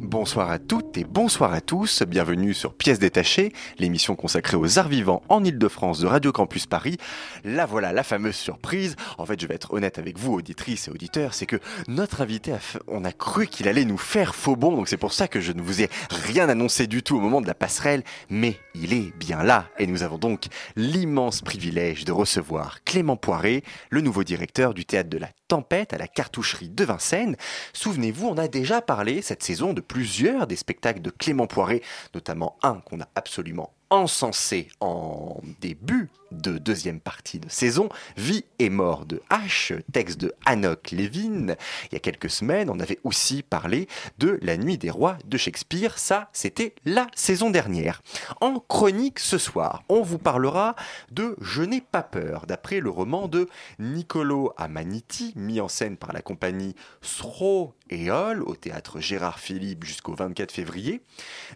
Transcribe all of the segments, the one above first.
Bonsoir à toutes et bonsoir à tous, bienvenue sur Pièces détachées, l'émission consacrée aux arts vivants en Ile-de-France de Radio Campus Paris. Là voilà la fameuse surprise. En fait, je vais être honnête avec vous, auditrices et auditeurs, c'est que notre invité, a on a cru qu'il allait nous faire faux bon, donc c'est pour ça que je ne vous ai rien annoncé du tout au moment de la passerelle, mais il est bien là et nous avons donc l'immense privilège de recevoir Clément Poiré, le nouveau directeur du théâtre de la Tempête à la cartoucherie de Vincennes. Souvenez-vous, on a déjà parlé cette saison de plusieurs des spectacles de Clément Poiré, notamment un qu'on a absolument encensé en début de deuxième partie de saison, Vie et mort de H, texte de Hanok Levin. Il y a quelques semaines, on avait aussi parlé de La Nuit des Rois de Shakespeare. Ça, c'était la saison dernière. En chronique ce soir, on vous parlera de Je n'ai pas peur, d'après le roman de Niccolo Amaniti, mis en scène par la compagnie Sro Hall au théâtre Gérard Philippe jusqu'au 24 février,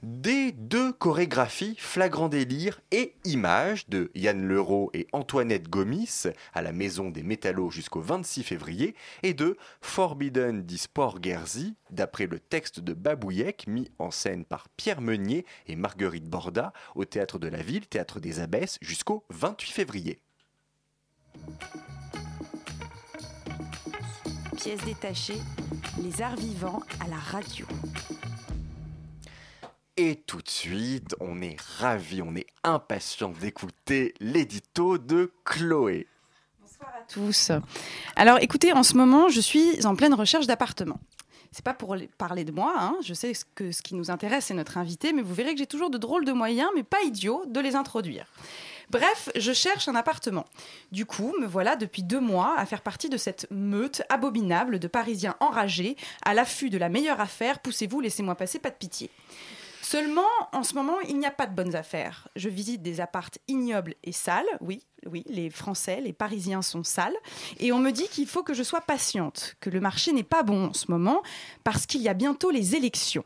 des deux chorégraphies Flagrant délire et Images de Yann Leroux et Antoinette Gomis à la Maison des Métallos jusqu'au 26 février, et de Forbidden di Sport d'après le texte de Babouyek, mis en scène par Pierre Meunier et Marguerite Borda au théâtre de la Ville, théâtre des Abbesses, jusqu'au 28 février. Pièce détachée, les arts vivants à la radio. Et tout de suite, on est ravis, on est impatient d'écouter l'édito de Chloé. tous. Alors écoutez, en ce moment, je suis en pleine recherche d'appartement. C'est pas pour les- parler de moi, hein. je sais que ce qui nous intéresse, c'est notre invité, mais vous verrez que j'ai toujours de drôles de moyens, mais pas idiots, de les introduire. Bref, je cherche un appartement. Du coup, me voilà depuis deux mois à faire partie de cette meute abominable de Parisiens enragés, à l'affût de la meilleure affaire. Poussez-vous, laissez-moi passer, pas de pitié. Seulement, en ce moment, il n'y a pas de bonnes affaires. Je visite des appartes ignobles et sales. Oui, oui, les Français, les Parisiens sont sales. Et on me dit qu'il faut que je sois patiente, que le marché n'est pas bon en ce moment, parce qu'il y a bientôt les élections.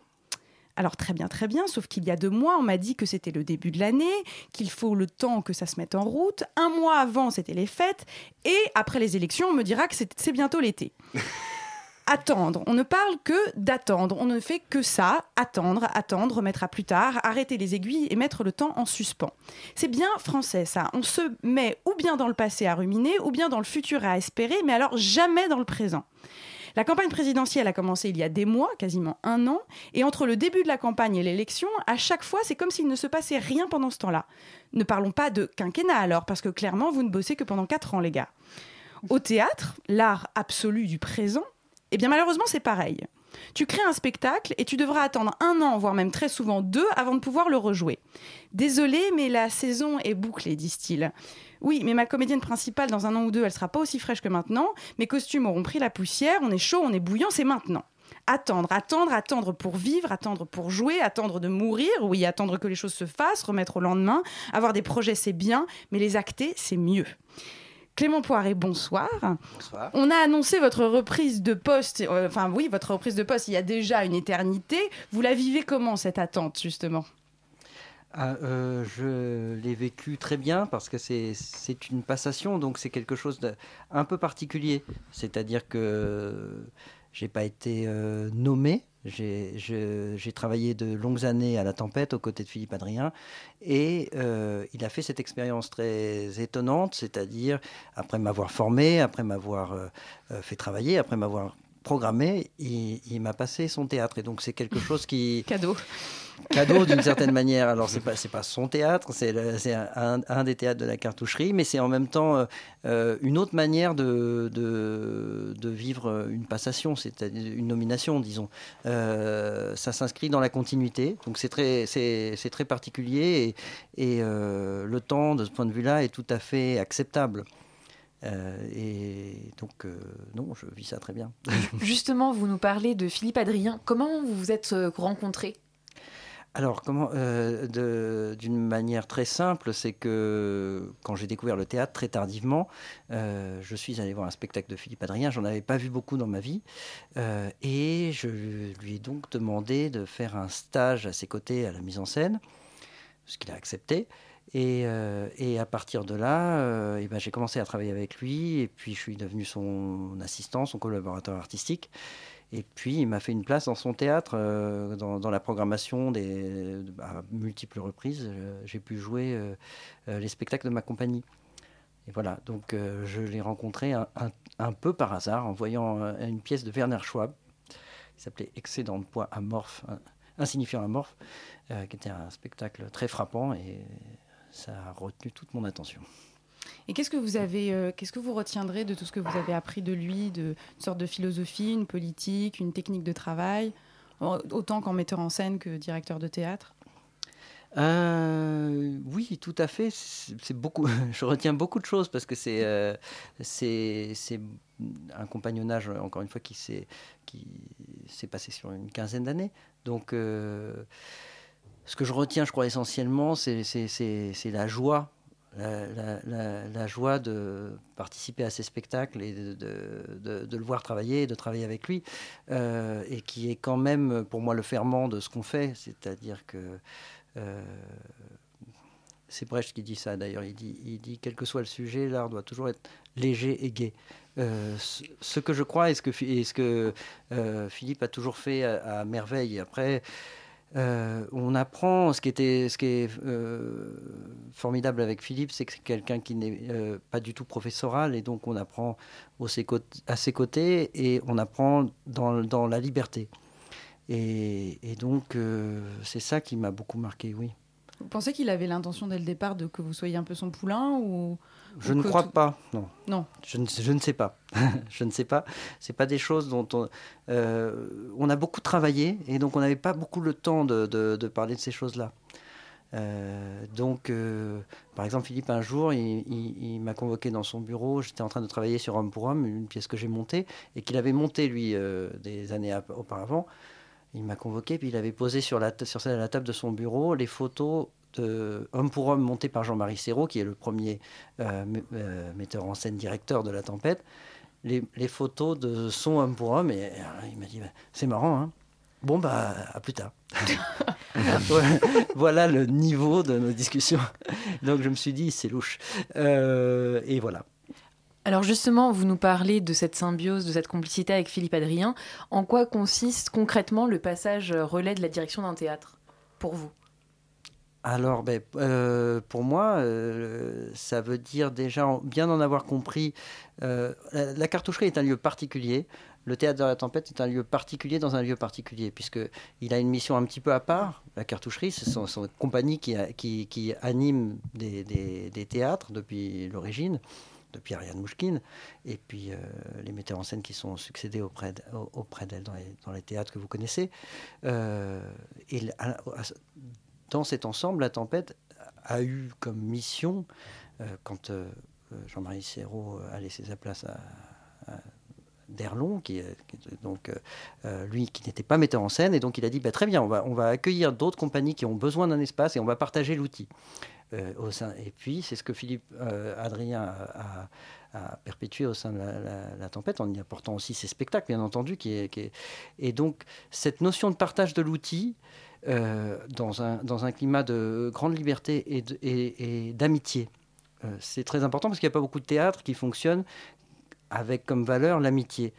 Alors très bien, très bien, sauf qu'il y a deux mois, on m'a dit que c'était le début de l'année, qu'il faut le temps que ça se mette en route. Un mois avant, c'était les fêtes. Et après les élections, on me dira que c'est bientôt l'été. Attendre. On ne parle que d'attendre. On ne fait que ça. Attendre, attendre, remettre à plus tard, arrêter les aiguilles et mettre le temps en suspens. C'est bien français, ça. On se met ou bien dans le passé à ruminer, ou bien dans le futur à espérer, mais alors jamais dans le présent. La campagne présidentielle a commencé il y a des mois, quasiment un an, et entre le début de la campagne et l'élection, à chaque fois, c'est comme s'il ne se passait rien pendant ce temps-là. Ne parlons pas de quinquennat alors, parce que clairement, vous ne bossez que pendant quatre ans, les gars. Au théâtre, l'art absolu du présent, eh bien malheureusement, c'est pareil. Tu crées un spectacle et tu devras attendre un an, voire même très souvent deux, avant de pouvoir le rejouer. Désolé, mais la saison est bouclée, disent-ils. Oui, mais ma comédienne principale, dans un an ou deux, elle sera pas aussi fraîche que maintenant. Mes costumes auront pris la poussière, on est chaud, on est bouillant, c'est maintenant. Attendre, attendre, attendre pour vivre, attendre pour jouer, attendre de mourir, oui, attendre que les choses se fassent, remettre au lendemain. Avoir des projets, c'est bien, mais les acter, c'est mieux. Clément Poiré, bonsoir. Bonsoir. On a annoncé votre reprise de poste, euh, enfin oui, votre reprise de poste il y a déjà une éternité. Vous la vivez comment cette attente justement? Ah, euh, je l'ai vécu très bien parce que c'est une passation, donc c'est quelque chose d'un peu particulier. C'est-à-dire que j'ai pas été euh, nommé. J'ai travaillé de longues années à la Tempête aux côtés de Philippe Adrien et euh, il a fait cette expérience très étonnante, c'est-à-dire après m'avoir formé, après m'avoir euh, euh, fait travailler, après m'avoir programmé, il, il m'a passé son théâtre et donc c'est quelque chose qui Cadeau. Cadeau d'une certaine manière. Alors c'est pas c'est pas son théâtre, c'est un, un des théâtres de la cartoucherie, mais c'est en même temps euh, euh, une autre manière de, de vivre une passation, c'est-à-dire une nomination, disons. Euh, ça s'inscrit dans la continuité, donc c'est très très particulier et, euh, le temps de ce point de vue-là est tout à fait acceptable. Euh, et donc, euh, non, je vis ça très bien. Justement, vous nous parlez de Philippe Adrien. Comment vous vous êtes euh, rencontrés? Alors, comment euh, d'une manière très simple, c'est que quand j'ai découvert le théâtre très tardivement, euh, je suis allé voir un spectacle de Philippe Adrien. J'en avais pas vu beaucoup dans ma vie, euh, et je lui ai donc demandé de faire un stage à ses côtés à la mise en scène, ce qu'il a accepté. Et, à partir de là, ben, j'ai commencé à travailler avec lui, et puis je suis devenu son assistant, son collaborateur artistique. Et puis, il m'a fait une place dans son théâtre, euh, dans, la programmation à multiples reprises. euh, J'ai pu jouer euh, les spectacles de ma compagnie. Et voilà, donc je l'ai rencontré un, un- peu par hasard en voyant une pièce de Werner Schwab qui s'appelait Excédent de poids amorphe, insignifiant amorphe, qui était un spectacle très frappant et ça a retenu toute mon attention. Et qu'est-ce que vous avez, euh, qu'est-ce que vous retiendrez de tout ce que vous avez appris de lui, de une sorte de philosophie, une politique, une technique de travail, autant qu'en metteur en scène que directeur de théâtre? Euh, oui, tout à fait. C'est beaucoup. Je retiens beaucoup de choses parce que c'est euh, c'est un compagnonnage encore une fois qui s'est qui s'est passé sur une quinzaine d'années. Donc euh, ce que je retiens, je crois essentiellement, c'est la joie. La, joie de participer à ces spectacles et de, de- le voir travailler, et de travailler avec lui, euh, et qui est quand même pour moi le ferment de ce qu'on fait, c'est-à-dire que euh, c'est Brecht qui dit ça d'ailleurs. Il dit, il dit quel que soit le sujet, l'art doit toujours être léger et gai. Euh, ce, que je crois et ce que, ce que Philippe a toujours fait à merveille. Après, euh, on apprend ce qui était, ce qui est euh, formidable avec Philippe, c'est que c'est quelqu'un qui n'est euh, pas du tout professoral et donc on apprend au à ses côtés et on apprend dans, la liberté. Et, et donc c'est ça qui m'a beaucoup marqué, oui. Vous pensez qu'il avait l'intention dès le départ de que vous soyez un peu son poulain ou Je ne crois tout- pas, non. Non. Je ne, je ne sais pas. je ne sais pas. C'est pas des choses dont on, euh, on a beaucoup travaillé et donc on n'avait pas beaucoup le temps de, de- de parler de ces choses-là. Euh, donc, euh, par exemple, Philippe, un jour, il, il- il m'a convoqué dans son bureau. J'étais en train de travailler sur Homme pour Homme, une pièce que j'ai montée et qu'il avait montée, lui, des années auparavant. Il m'a convoqué, puis il avait posé sur la, sur la table de son bureau les photos de Homme pour Homme montées par Jean-Marie Serrault, qui est le premier euh, euh, metteur en scène directeur de La Tempête, les, les photos de son Homme pour Homme. Et euh, il m'a dit, bah, c'est marrant, hein Bon, bah, à plus tard. voilà, voilà le niveau de nos discussions. Donc je me suis dit, c'est louche. Euh, et voilà. Alors justement, vous nous parlez de cette symbiose, de cette complicité avec Philippe Adrien. En quoi consiste concrètement le passage relais de la direction d'un théâtre pour vous? Alors, ben, euh, pour moi, euh, ça veut dire déjà en- bien en avoir compris. euh, la, cartoucherie est un lieu particulier. Le théâtre de la tempête est un lieu particulier dans un lieu particulier, puisque il a une mission un petit peu à part. La cartoucherie, c'est son, son compagnie qui, qui, qui anime des, théâtres depuis l'origine, depuis Ariane Mouchkine, et puis les metteurs en scène qui sont succédés auprès d'elle dans les, théâtres que vous connaissez. Dans cet ensemble, la tempête a eu comme mission, euh, quand euh, euh, Jean-Marie Serrault a laissé sa place à, Derlon, donc lui qui n'était pas metteur en scène, et donc il a dit bah, très bien, on va, accueillir d'autres compagnies qui ont besoin d'un espace et on va partager l'outil. Et puis c'est ce que Philippe Adrien a, perpétué au sein de la, tempête en y apportant aussi ses spectacles, bien entendu. Et donc cette notion de partage de l'outil, euh, dans, un, dans un climat de grande liberté et d'amitié. Euh, c'est très important parce qu'il n'y a pas beaucoup de théâtres qui fonctionnent avec comme valeur l'amitié.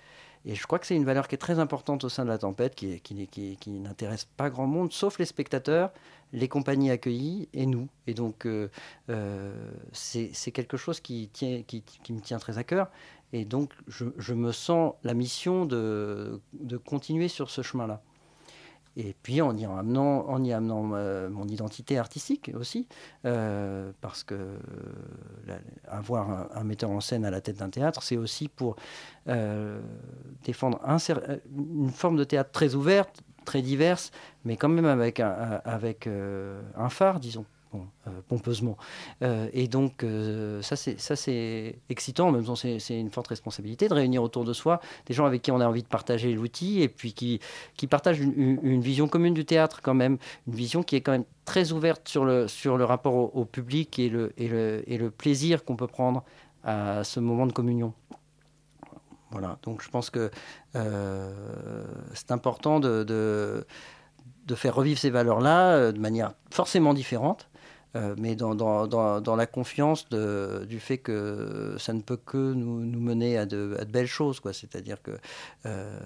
Et je crois que c'est une valeur qui est très importante au sein de la tempête, qui, qui, n'intéresse pas grand monde, sauf les spectateurs, les compagnies accueillies et nous. Et donc, euh, euh, c'est quelque chose qui, tient, qui me tient très à cœur. Et donc, je, je me sens la mission de, de continuer sur ce chemin-là. Et puis en y amenant, en y amenant euh, mon identité artistique aussi, euh, parce que euh, avoir un, metteur en scène à la tête d'un théâtre, c'est aussi pour défendre un une forme de théâtre très ouverte, très diverse, mais quand même avec un, avec, un phare, disons. Euh, pompeusement. Euh, et donc, euh, ça, c'est excitant, même si c'est une forte responsabilité de réunir autour de soi des gens avec qui on a envie de partager l'outil et puis qui, partagent une, vision commune du théâtre, quand même, une vision qui est quand même très ouverte sur le, rapport au, public et le, plaisir qu'on peut prendre à ce moment de communion. Voilà, donc je pense que euh, c'est important de, de, de, faire revivre ces valeurs-là de manière forcément différente, euh, mais dans, dans, dans, la confiance du fait que ça ne peut que nous, nous mener à de, à de, belles choses. C'est-à-dire que euh,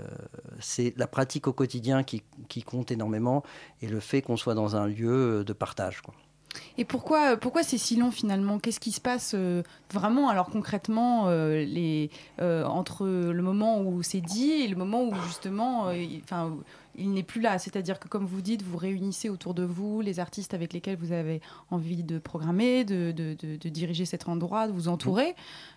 c'est la pratique au quotidien qui, qui, compte énormément et le fait qu'on soit dans un lieu de partage. Quoi. Et pourquoi, pourquoi c'est si long finalement? Qu'est-ce qui se passe euh, vraiment alors concrètement les, entre le moment où c'est dit et le moment où justement il, il n'est plus là C'est-à-dire que comme vous dites, vous réunissez autour de vous les artistes avec lesquels vous avez envie de programmer, de, de, de, diriger cet endroit, de vous entourer.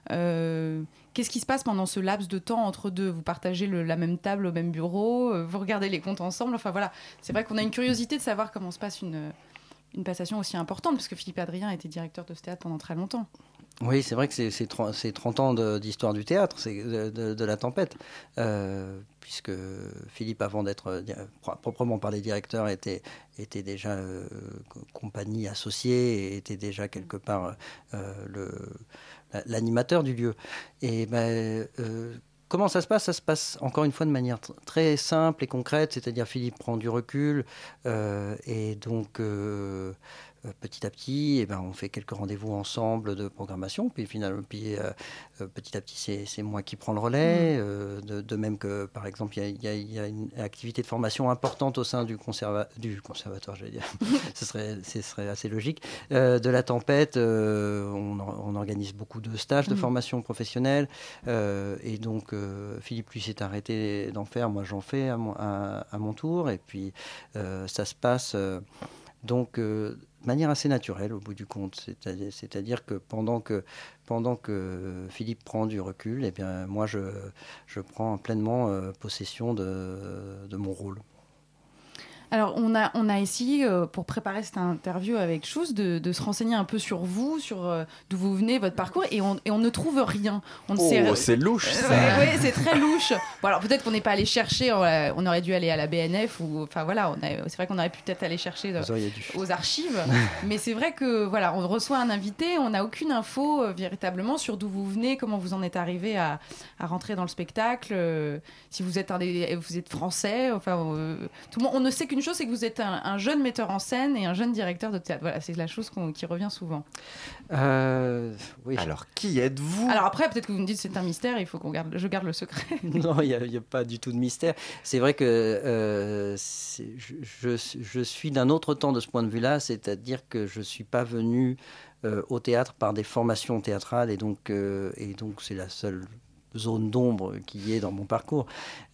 Qu'est-ce qui se passe pendant ce laps de temps entre deux? Vous partagez la même table au même bureau, vous regardez les comptes ensemble. Enfin voilà, c'est vrai qu'on a une curiosité de savoir comment se passe une une passation aussi importante, parce que Philippe Adrien était directeur de ce théâtre pendant très longtemps. Oui, c'est vrai que c'est 30, 30, ans d'histoire du théâtre, de, la tempête, euh, puisque Philippe, avant d'être euh, proprement parlé directeur, était, était déjà euh, compagnie associée était déjà quelque part l'animateur du lieu. Et ben, Comment ça se passe? Ça se passe encore une fois de manière très simple et concrète, c'est-à-dire Philippe prend du recul et donc petit à petit, eh ben, on fait quelques rendez-vous ensemble de programmation. Puis finalement, puis, euh, euh petit à petit, c'est moi qui prends le relais. Euh, de, de, même que, par exemple, il y, y, y, a une activité de formation importante au sein du, conserva du conservatoire, j'allais dire. ce, serait, ce serait assez logique. Euh, de la tempête, on, on, organise beaucoup de stages de mmh. formation professionnelle. et donc, Philippe, lui, s'est arrêté d'en faire. Moi, j'en fais à mon, à, à mon, tour. Et puis, ça se passe. donc, de manière assez naturelle au bout du compte. C'est-à-dire que pendant que, Philippe prend du recul, eh bien, moi, je, prends pleinement euh, possession de mon rôle. Alors, on a, on a essayé, euh, pour préparer cette interview avec Chous, de, de, se renseigner un peu sur vous, sur euh, d'où vous venez, votre parcours, et on, et on ne trouve rien. On oh, c'est louche, ça Oui, ouais, c'est très louche. Bon, alors, peut-être qu'on n'est pas allé chercher, on, on, aurait dû aller à la BNF, ou, enfin voilà, c'est vrai qu'on aurait pu peut-être aller chercher de, aux archives, mais c'est vrai que, voilà, on reçoit un invité, on n'a aucune info euh, véritablement sur d'où vous venez, comment vous en êtes arrivé à, à rentrer dans le spectacle, euh, si vous êtes, un des, vous êtes français, enfin, euh, tout le monde, on ne sait qu'une chose, c'est que vous êtes un, un, jeune metteur en scène et un jeune directeur de théâtre. Voilà, c'est la chose qu qui revient souvent. Euh, oui. Alors, qui êtes-vous? Alors après, peut-être que vous me dites c'est un mystère, il faut qu'on garde, je garde le secret. non, il n'y a, a, pas du tout de mystère. C'est vrai que euh, je, je, je, suis d'un autre temps de ce point de vue-là, c'est-à-dire que je ne suis pas venu euh, au théâtre par des formations théâtrales et donc, euh, et donc c'est la seule zone d'ombre qui est dans mon parcours.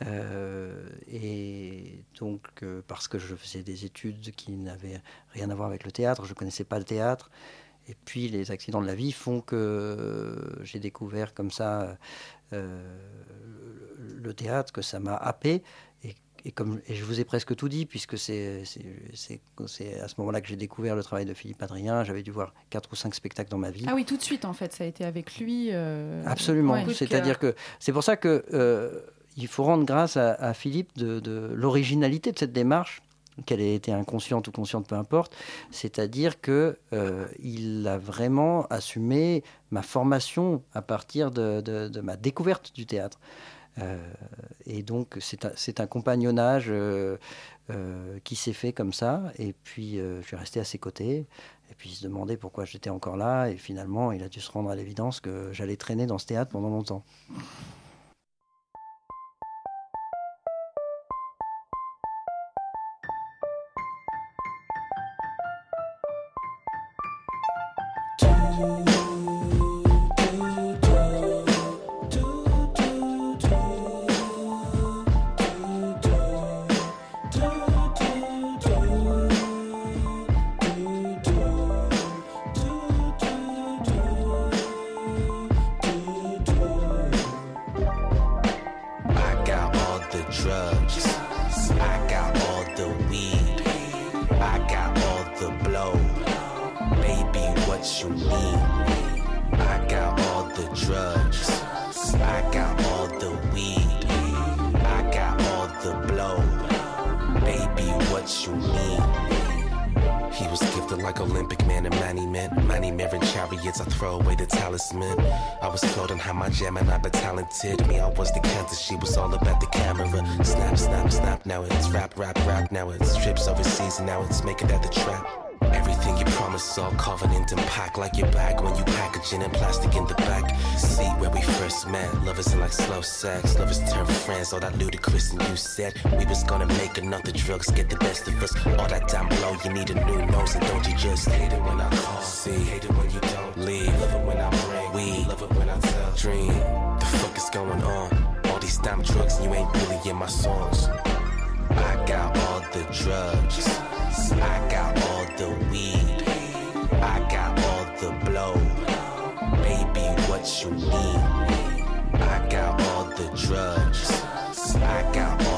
Euh, et donc, euh, parce que je faisais des études qui n'avaient rien à voir avec le théâtre, je ne connaissais pas le théâtre. Et puis, les accidents de la vie font que j'ai découvert comme ça euh, le théâtre, que ça m'a happé. Et comme, et je vous ai presque tout dit, puisque c'est à ce moment-là que j'ai découvert le travail de Philippe Adrien. J'avais dû voir quatre ou cinq spectacles dans ma vie. Ah oui, tout de suite, en fait, ça a été avec lui. Euh... Absolument. Ouais, C'est-à-dire que c'est pour ça que euh, il faut rendre grâce à, à Philippe de, de l'originalité de cette démarche qu'elle ait été inconsciente ou consciente, peu importe, c'est-à-dire que euh, il a vraiment assumé ma formation à partir de, de, de ma découverte du théâtre. Euh, et donc, c'est un, compagnonnage euh, euh, qui s'est fait comme ça. Et puis, je suis resté à ses côtés. Et puis, il se demandait pourquoi j'étais encore là. Et finalement, il a dû se rendre à l'évidence que j'allais traîner dans ce théâtre pendant longtemps. drugs. I got all the weed. I got all the blow. Baby, what you need? I got all the drugs. I got all the weed. I got all the blow. Baby, what you need? He was gifted like Olympic man. Manny mirroring chariots, I throw away the talisman. I was floating high my jam and I be talented. Me, I was the cancer, she was all about the camera. Snap, snap, snap, now it's rap, rap, rap. Now it's trips overseas and now it's making at the trap. Everything you promise is all covenant and packed like your bag when you packaging and plastic in the back. Seat where we first met. Lovers in like slow sex. Lovers turn friends. All that ludicrous and you said we was gonna make another drugs get the best of us. All that down below, you need a new nose and don't you just hate it when I call? See, hate it when you don't leave. Love it when I bring. We love it when I tell. Dream. The fuck is going on? All these damn drugs and you ain't really in my songs. I got all the drugs. I got all the weed. I got all the blow. Baby, what you need? I got all the drugs. I got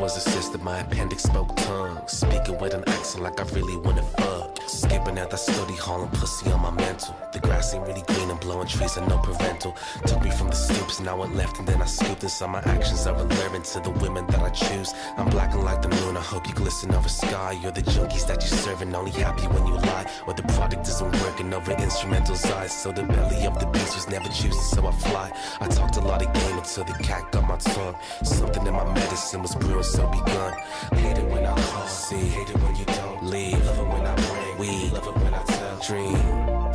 Was a sister, my appendix spoke tongues. Speaking with an accent like I really wanna fuck. Skipping at the study hall and pussy on my mental. The grass ain't really green and blowing trees are no parental. Took me from the stoops and I went left and then I scooped this on my actions are alluring to the women that I choose. I'm black and like the moon, I hope you glisten over sky. You're the junkies that you serving, only happy when you lie. Or the product isn't working over instrumental's eyes. So the belly of the beast was never juicy, so I fly. I talked a lot of game until the cat got my tongue. Something in my medicine was brewing, so begun. Hate it when I call, see, hate it when you don't leave. Love it when I bring weed, love it when I tell. Dream,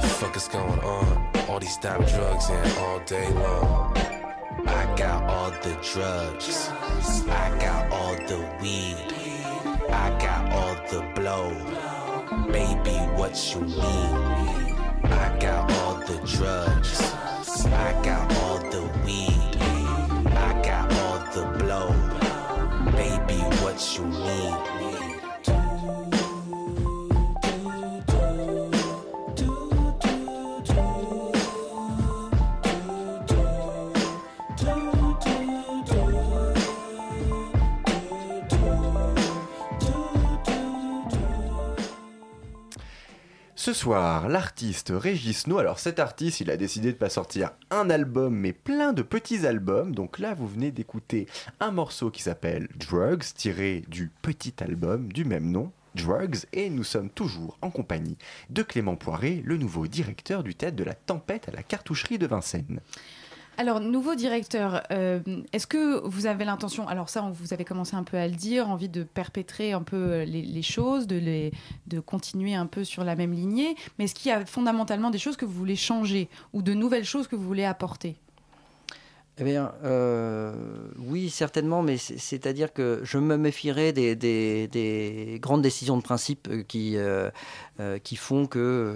the fuck is going on? All these damn drugs and all day long. I got all the drugs. I got all the weed. I got all the blow. Baby, what you need? I got all the drugs. I got all the weed. I got all the blow. What you need? Ce soir, l'artiste Régis No, alors cet artiste, il a décidé de pas sortir un album, mais plein de petits albums. Donc là, vous venez d'écouter un morceau qui s'appelle Drugs, tiré du petit album du même nom, Drugs, et nous sommes toujours en compagnie de Clément Poiré, le nouveau directeur du théâtre de la Tempête à la cartoucherie de Vincennes. Alors, nouveau directeur, euh, est-ce que vous avez l'intention, alors ça, vous avez commencé un peu à le dire, envie de perpétrer un peu euh, les, choses, de, les, continuer un peu sur la même lignée, mais est-ce qu'il y a fondamentalement des choses que vous voulez changer ou de nouvelles choses que vous voulez apporter? Eh bien, euh, oui, certainement, mais c'est- c'est-à-dire que je me méfierais des, des- des grandes décisions de principe qui, font que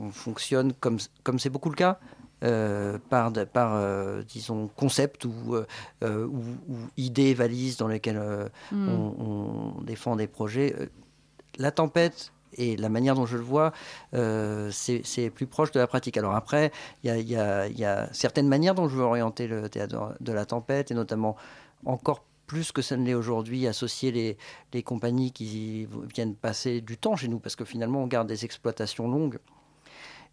on fonctionne comme c'est beaucoup le cas. Euh, par, euh, disons, concept ou, euh, ou, ou idées valises dans lesquelles Hmm. on, on défend des projets. La tempête et la manière dont je le vois, c'est plus proche de la pratique. Alors après, il y a, y y certaines manières dont je veux orienter le théâtre de la tempête, et notamment encore plus que ça ne l'est aujourd'hui, associer les, les compagnies qui viennent passer du temps chez nous, parce que finalement, on garde des exploitations longues.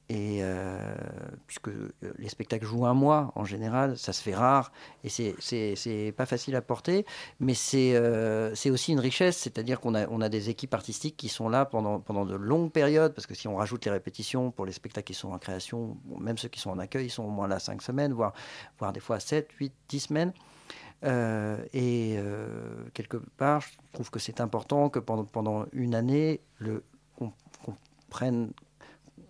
Et euh, puisque euh, les spectacles jouent un mois en général, ça se fait rare et c'est- pas facile à porter, mais c'est euh, aussi une richesse, c'est-à-dire qu'on a, on a des équipes artistiques qui sont là pendant, pendant de longues périodes, parce que si on rajoute les répétitions pour les spectacles qui sont en création, même ceux qui sont en accueil, ils sont au moins là 5 semaines, voire, voire des fois 7, 8, 10 semaines. Euh, et quelque part, je trouve que c'est important que pendant, pendant une année, le- qu'on prenne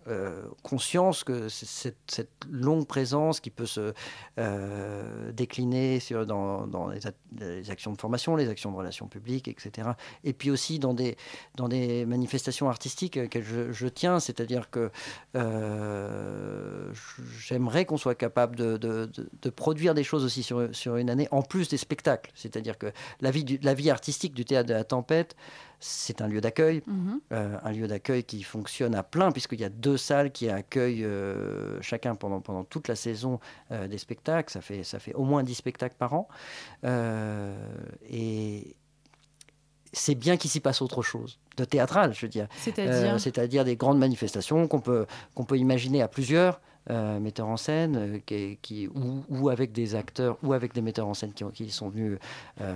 euh, conscience que cette, cette longue présence qui peut se euh, décliner dans, les, actions de formation, les actions de relations publiques, etc. Et puis aussi dans des, manifestations artistiques auxquelles je, je tiens, c'est-à-dire que euh, j'aimerais qu'on soit capable de, produire des choses aussi sur, une année, en plus des spectacles. C'est-à-dire que la vie artistique du théâtre de la tempête, c'est un lieu d'accueil, Mhm. euh, un lieu d'accueil qui fonctionne à plein, puisqu'il y a deux salles qui accueillent euh, chacun pendant, pendant toute la saison euh, des spectacles. Ça fait, ça fait au moins 10 spectacles par an. Et c'est bien qu'il s'y passe autre chose, de théâtral, je veux dire. C'est-à-dire Euh, des grandes manifestations qu'on peut, qu'on peut imaginer à plusieurs. Euh, metteurs en scène, euh, qui, ou, avec des acteurs, ou avec des metteurs en scène qui, qui sont venus euh,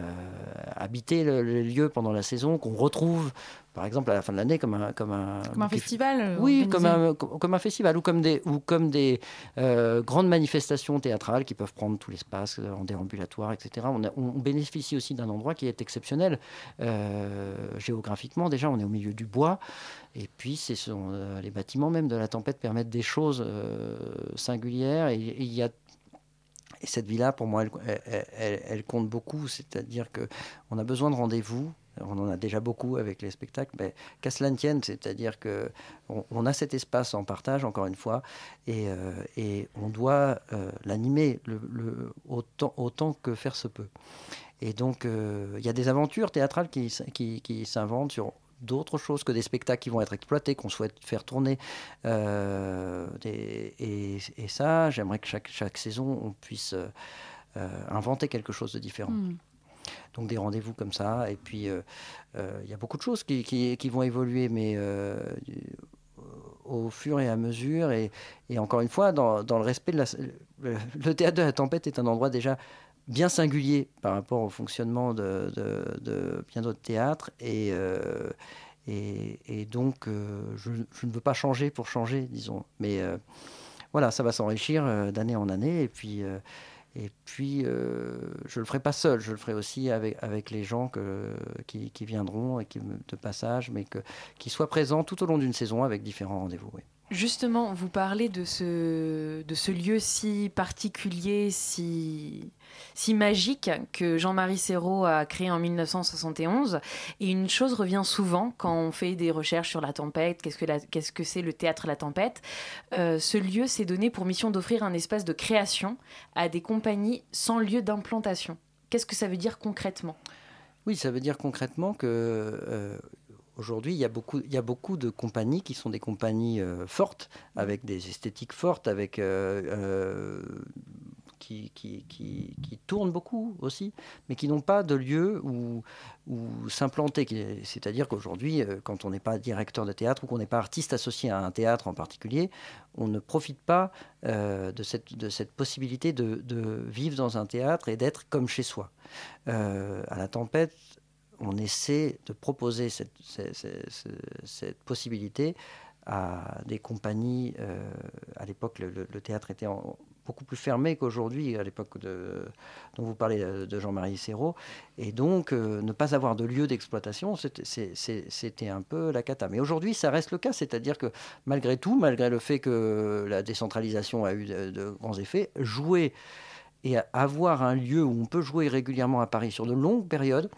habiter le, le lieu pendant la saison, qu'on retrouve, par exemple, à la fin de l'année, comme un, comme un, Comme un festival euh, oui, organisé. comme un, comme un festival ou comme des, ou comme des euh, grandes manifestations théâtrales qui peuvent prendre tout l'espace euh, en déambulatoire, etc. On, a- on bénéficie aussi d'un endroit qui est exceptionnel euh, géographiquement. Déjà, on est au milieu du bois. Et puis, c'est son- euh, les bâtiments même de la tempête permettent des choses singulières. Et et il y a et cette villa, pour moi, elle, elle- elle- elle compte beaucoup. C'est-à-dire que on a besoin de rendez-vous. On en a déjà beaucoup avec les spectacles, mais qu'à cela ne tienne, c'est-à-dire que on, a cet espace en partage, encore une fois, et, euh, on doit euh, l'animer autant, que faire se peut. Et donc, euh, il y a des aventures théâtrales qui, s'inventent sur d'autres choses que des spectacles qui vont être exploités, qu'on souhaite faire tourner. Et, ça, j'aimerais que chaque, saison, on puisse inventer quelque chose de différent. Hmm. Donc des rendez-vous comme ça. Et puis, euh, euh, il y a beaucoup de choses qui, qui- vont évoluer, mais euh, au fur et à mesure. Et, encore une fois, dans, dans le respect de la... Le, théâtre de la tempête est un endroit déjà bien singulier par rapport au fonctionnement de, bien d'autres théâtres. Et, et, donc, je, ne veux pas changer pour changer, disons. Mais voilà, ça va s'enrichir d'année en année. Et puis, et puis euh, je le ferai pas seul, je le ferai aussi avec, avec les gens que, qui, qui viendront et qui, de passage, mais que, qui soient présents tout au long d'une saison avec différents rendez-vous. oui. Justement, vous parlez de ce, lieu si particulier, si, magique que Jean-Marie Serrault a créé en 1971. Et une chose revient souvent quand on fait des recherches sur la tempête, qu'est-ce que la- qu'est-ce que c'est le théâtre La Tempête? Euh, ce lieu s'est donné pour mission d'offrir un espace de création à des compagnies sans lieu d'implantation. Qu'est-ce que ça veut dire concrètement? Oui, ça veut dire concrètement que euh, aujourd'hui, il y, a beaucoup, de compagnies qui sont des compagnies euh, fortes, avec des esthétiques fortes, avec euh, euh, qui, tournent beaucoup aussi, mais qui n'ont pas de lieu où, s'implanter. C'est-à-dire qu'aujourd'hui, quand on n'est pas directeur de théâtre ou qu'on n'est pas artiste associé à un théâtre en particulier, on ne profite pas de, cette, possibilité de, de vivre dans un théâtre et d'être comme chez soi. À la tempête, on essaie de proposer cette, possibilité à des compagnies. euh, à l'époque, le, théâtre était beaucoup plus fermé qu'aujourd'hui, à l'époque dont vous parlez euh, de Jean-Marie Serrault. Et donc, euh, ne pas avoir de lieu d'exploitation, c'était un peu la cata. Mais aujourd'hui, ça reste le cas, c'est-à-dire que malgré tout, malgré le fait que la décentralisation a eu de grands effets, jouer et avoir un lieu où on peut jouer régulièrement à Paris sur de longues périodes,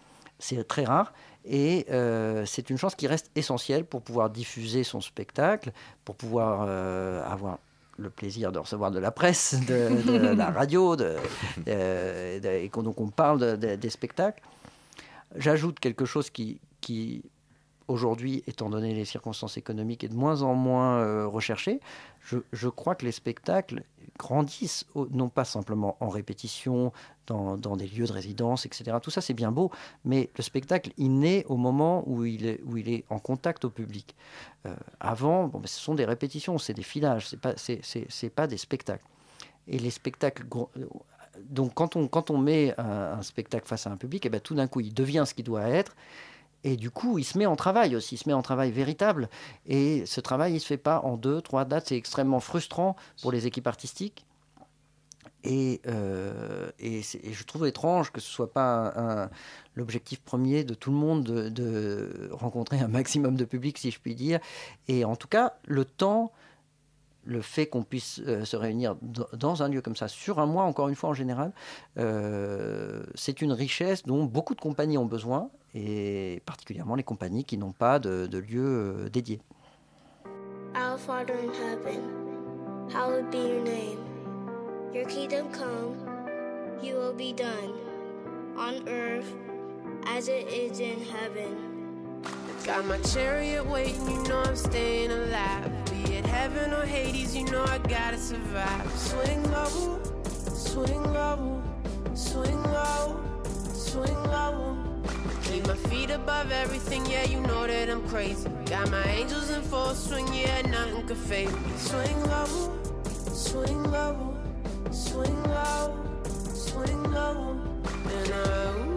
c'est très rare. Et euh, c'est une chance qui reste essentielle pour pouvoir diffuser son spectacle, pour pouvoir euh, avoir le plaisir de recevoir de la presse, de, de la radio, de, de- de- et qu'on donc on parle de- de- des spectacles. J'ajoute quelque chose qui, qui aujourd'hui, étant donné les circonstances économiques, est de moins en moins euh, recherché. Je, je crois que les spectacles grandissent, non pas simplement en répétition, dans, dans des lieux de résidence, etc. Tout ça, c'est bien beau, mais le spectacle, il naît au moment où il est, où il est en contact au public. Euh, avant, bon, ben, ce sont des répétitions, c'est des filages, pas, c'est, c'est- c'est pas des spectacles. Et les spectacles. gro- Donc, quand on, quand on met un, spectacle face à un public, et ben, tout d'un coup, il devient ce qu'il doit être. Et du coup, il se met en travail aussi, il se met en travail véritable. Et ce travail, il ne se fait pas en deux, trois dates. C'est extrêmement frustrant pour les équipes artistiques. Et, euh, je trouve étrange que ce soit pas l'objectif premier de tout le monde de, rencontrer un maximum de public, si je puis dire. Et en tout cas, le temps, le fait qu'on puisse euh, se réunir dans, dans un lieu comme ça, sur un mois, encore une fois en général, euh, c'est une richesse dont beaucoup de compagnies ont besoin, et particulièrement les compagnies qui n'ont pas de, de lieu euh, dédié. Our Father in heaven, hallowed be your name. Your kingdom come, your will be done, on earth as it is in heaven. Got my chariot waiting, you know I'm staying alive. Be it heaven or Hades, you know I gotta survive. Swing low, swing low, swing low, swing low. Keep my feet above everything, yeah, you know that I'm crazy. Got my angels in full swing, yeah, nothing could fade me. Swing low, swing low, swing low, swing low, and I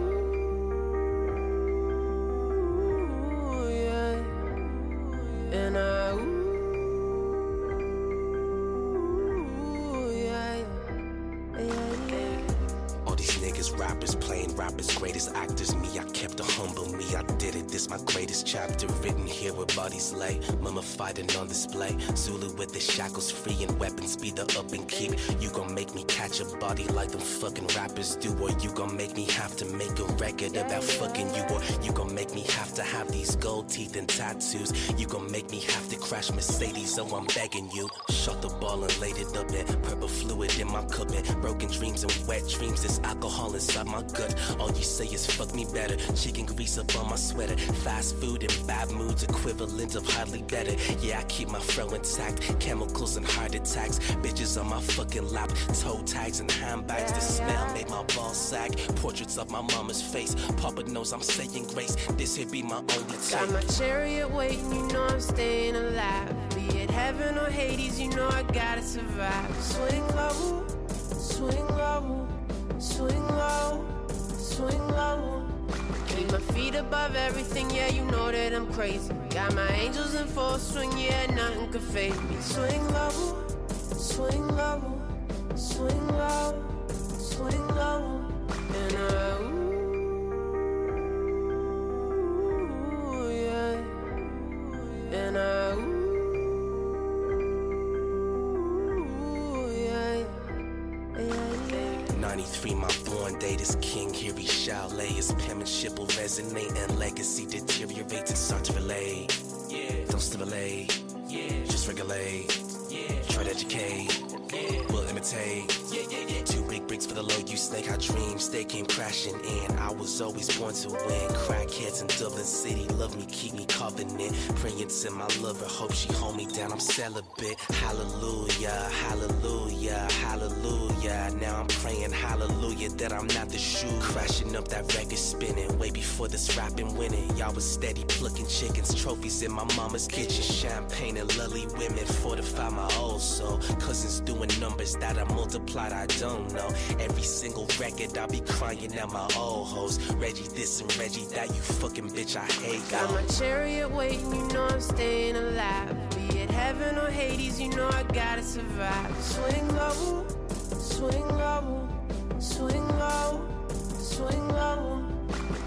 He's late and on display. Zulu with the shackles free and weapons be the up and keep. You gon' make me catch a body like them fucking rappers do, or you gon' make me have to make a record about fucking you, or you gon' make me have to have these gold teeth and tattoos. You gon' make me have to crash Mercedes, so I'm begging you. Shot the ball and laid it up in purple fluid in my cup and broken dreams and wet dreams. There's alcohol inside my gut. All you say is fuck me better. Chicken grease up on my sweater. Fast food and bad moods, equivalent of hardly better. Yeah, I keep my fro intact. Chemicals and heart attacks. Bitches on my fucking lap. Toe tags and handbags. The smell made my balls sag. Portraits of my mama's face. Papa knows I'm saying grace. This here be my only Got my chariot waiting, you know I'm staying alive. Be it heaven or Hades, you know I gotta survive. Swing low, swing low, swing low, swing low. Keep my feet above everything, yeah, you know that I'm crazy. Got my angels in full swing, yeah, nothing could fade me. Swing low, swing low, swing low, swing low, and uh, I. is king. Here he shall lay. His penmanship will resonate and legacy deteriorates and start to relay. Yeah. Don't stimulate. Yeah. Just regulate. Yeah. Try to educate. Yeah. We'll imitate. Yeah, yeah, yeah. For the low, you snake. I dreams, they came crashing in. I was always born to win. Crackheads in Dublin City love me, keep me covenant. Praying to my lover, hope she hold me down. I'm celibate. Hallelujah, hallelujah, hallelujah. Now I'm praying hallelujah that I'm not the shoe. Crashing up that record spinning. Way before this rapping winning. Y'all was steady plucking chickens, trophies in my mama's kitchen. Champagne and lully women fortify my old soul. Cousins doing numbers that I multiplied, I don't know. Every single record I be crying at my old hoes. Reggie this and Reggie that, you fucking bitch, I hate you. Got my chariot waiting, you know I'm staying alive. Be it heaven or Hades, you know I gotta survive. Swing low, swing low, swing low, swing low.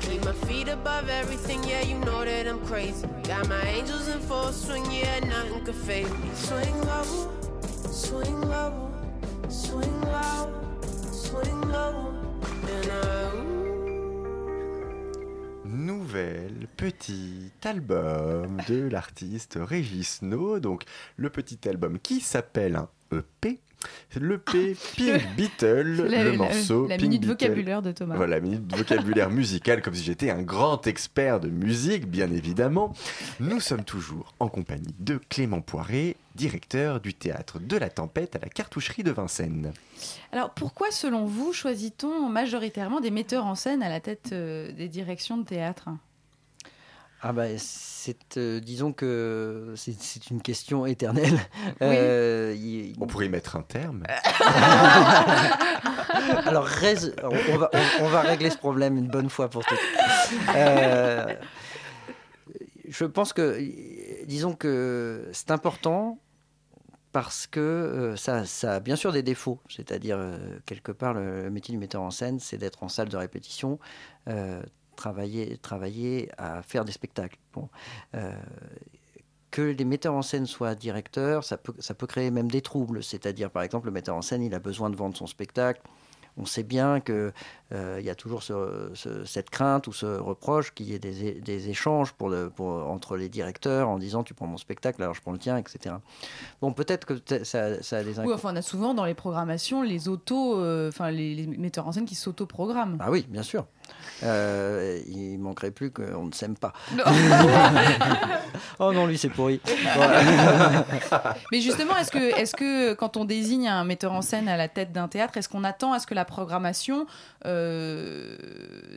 Keep my feet above everything, yeah, you know that I'm crazy. Got my angels in full swing, yeah, nothing could fade me. Swing low, swing low, swing low, Nouvel petit album de l'artiste Régis No. Donc, le petit album qui s'appelle un EP. L'EP Pink Beetle, La- le la- morceau la Pink minute vocabulaire de Thomas. Voilà, minute vocabulaire musical, comme si j'étais un grand expert de musique, bien évidemment. Nous sommes toujours en compagnie de Clément Poiré, directeur du théâtre de la Tempête à la cartoucherie de Vincennes. Alors pourquoi, selon vous, choisit-on majoritairement des metteurs en scène à la tête euh, des directions de théâtre? Ah bah, c'est, euh, disons que c'est, c'est une question éternelle. Euh, On pourrait y mettre un terme. Alors, rés- on, va, on- on va régler ce problème une bonne fois pour toutes. Euh, je pense que, disons que c'est important parce que euh, ça, ça a bien sûr des défauts. C'est-à-dire, euh, quelque part, le, le métier du metteur en scène, c'est d'être en salle de répétition, euh, travailler, travailler à faire des spectacles. Bon. Euh, que les metteurs en scène soient directeurs, ça peut, ça peut créer même des troubles. C'est-à-dire, par exemple, le metteur en scène, il a besoin de vendre son spectacle. On sait bien qu'il il y a toujours ce- ce- cette crainte ou ce reproche qu'il y ait des, échanges pour le- pour- entre les directeurs en disant tu prends mon spectacle, alors je prends le tien, etc. Bon, peut-être que ça, ça a des Oui, enfin, on a souvent dans les programmations les autos, euh, les metteurs en scène qui s'auto-programment. Ah oui, bien sûr. Euh, il manquerait plus qu'on ne s'aime pas. Non. oh non, lui c'est pourri. Mais justement, est-ce que, est que quand on désigne un metteur en scène à la tête d'un théâtre, est-ce qu'on attend à ce que la programmation euh,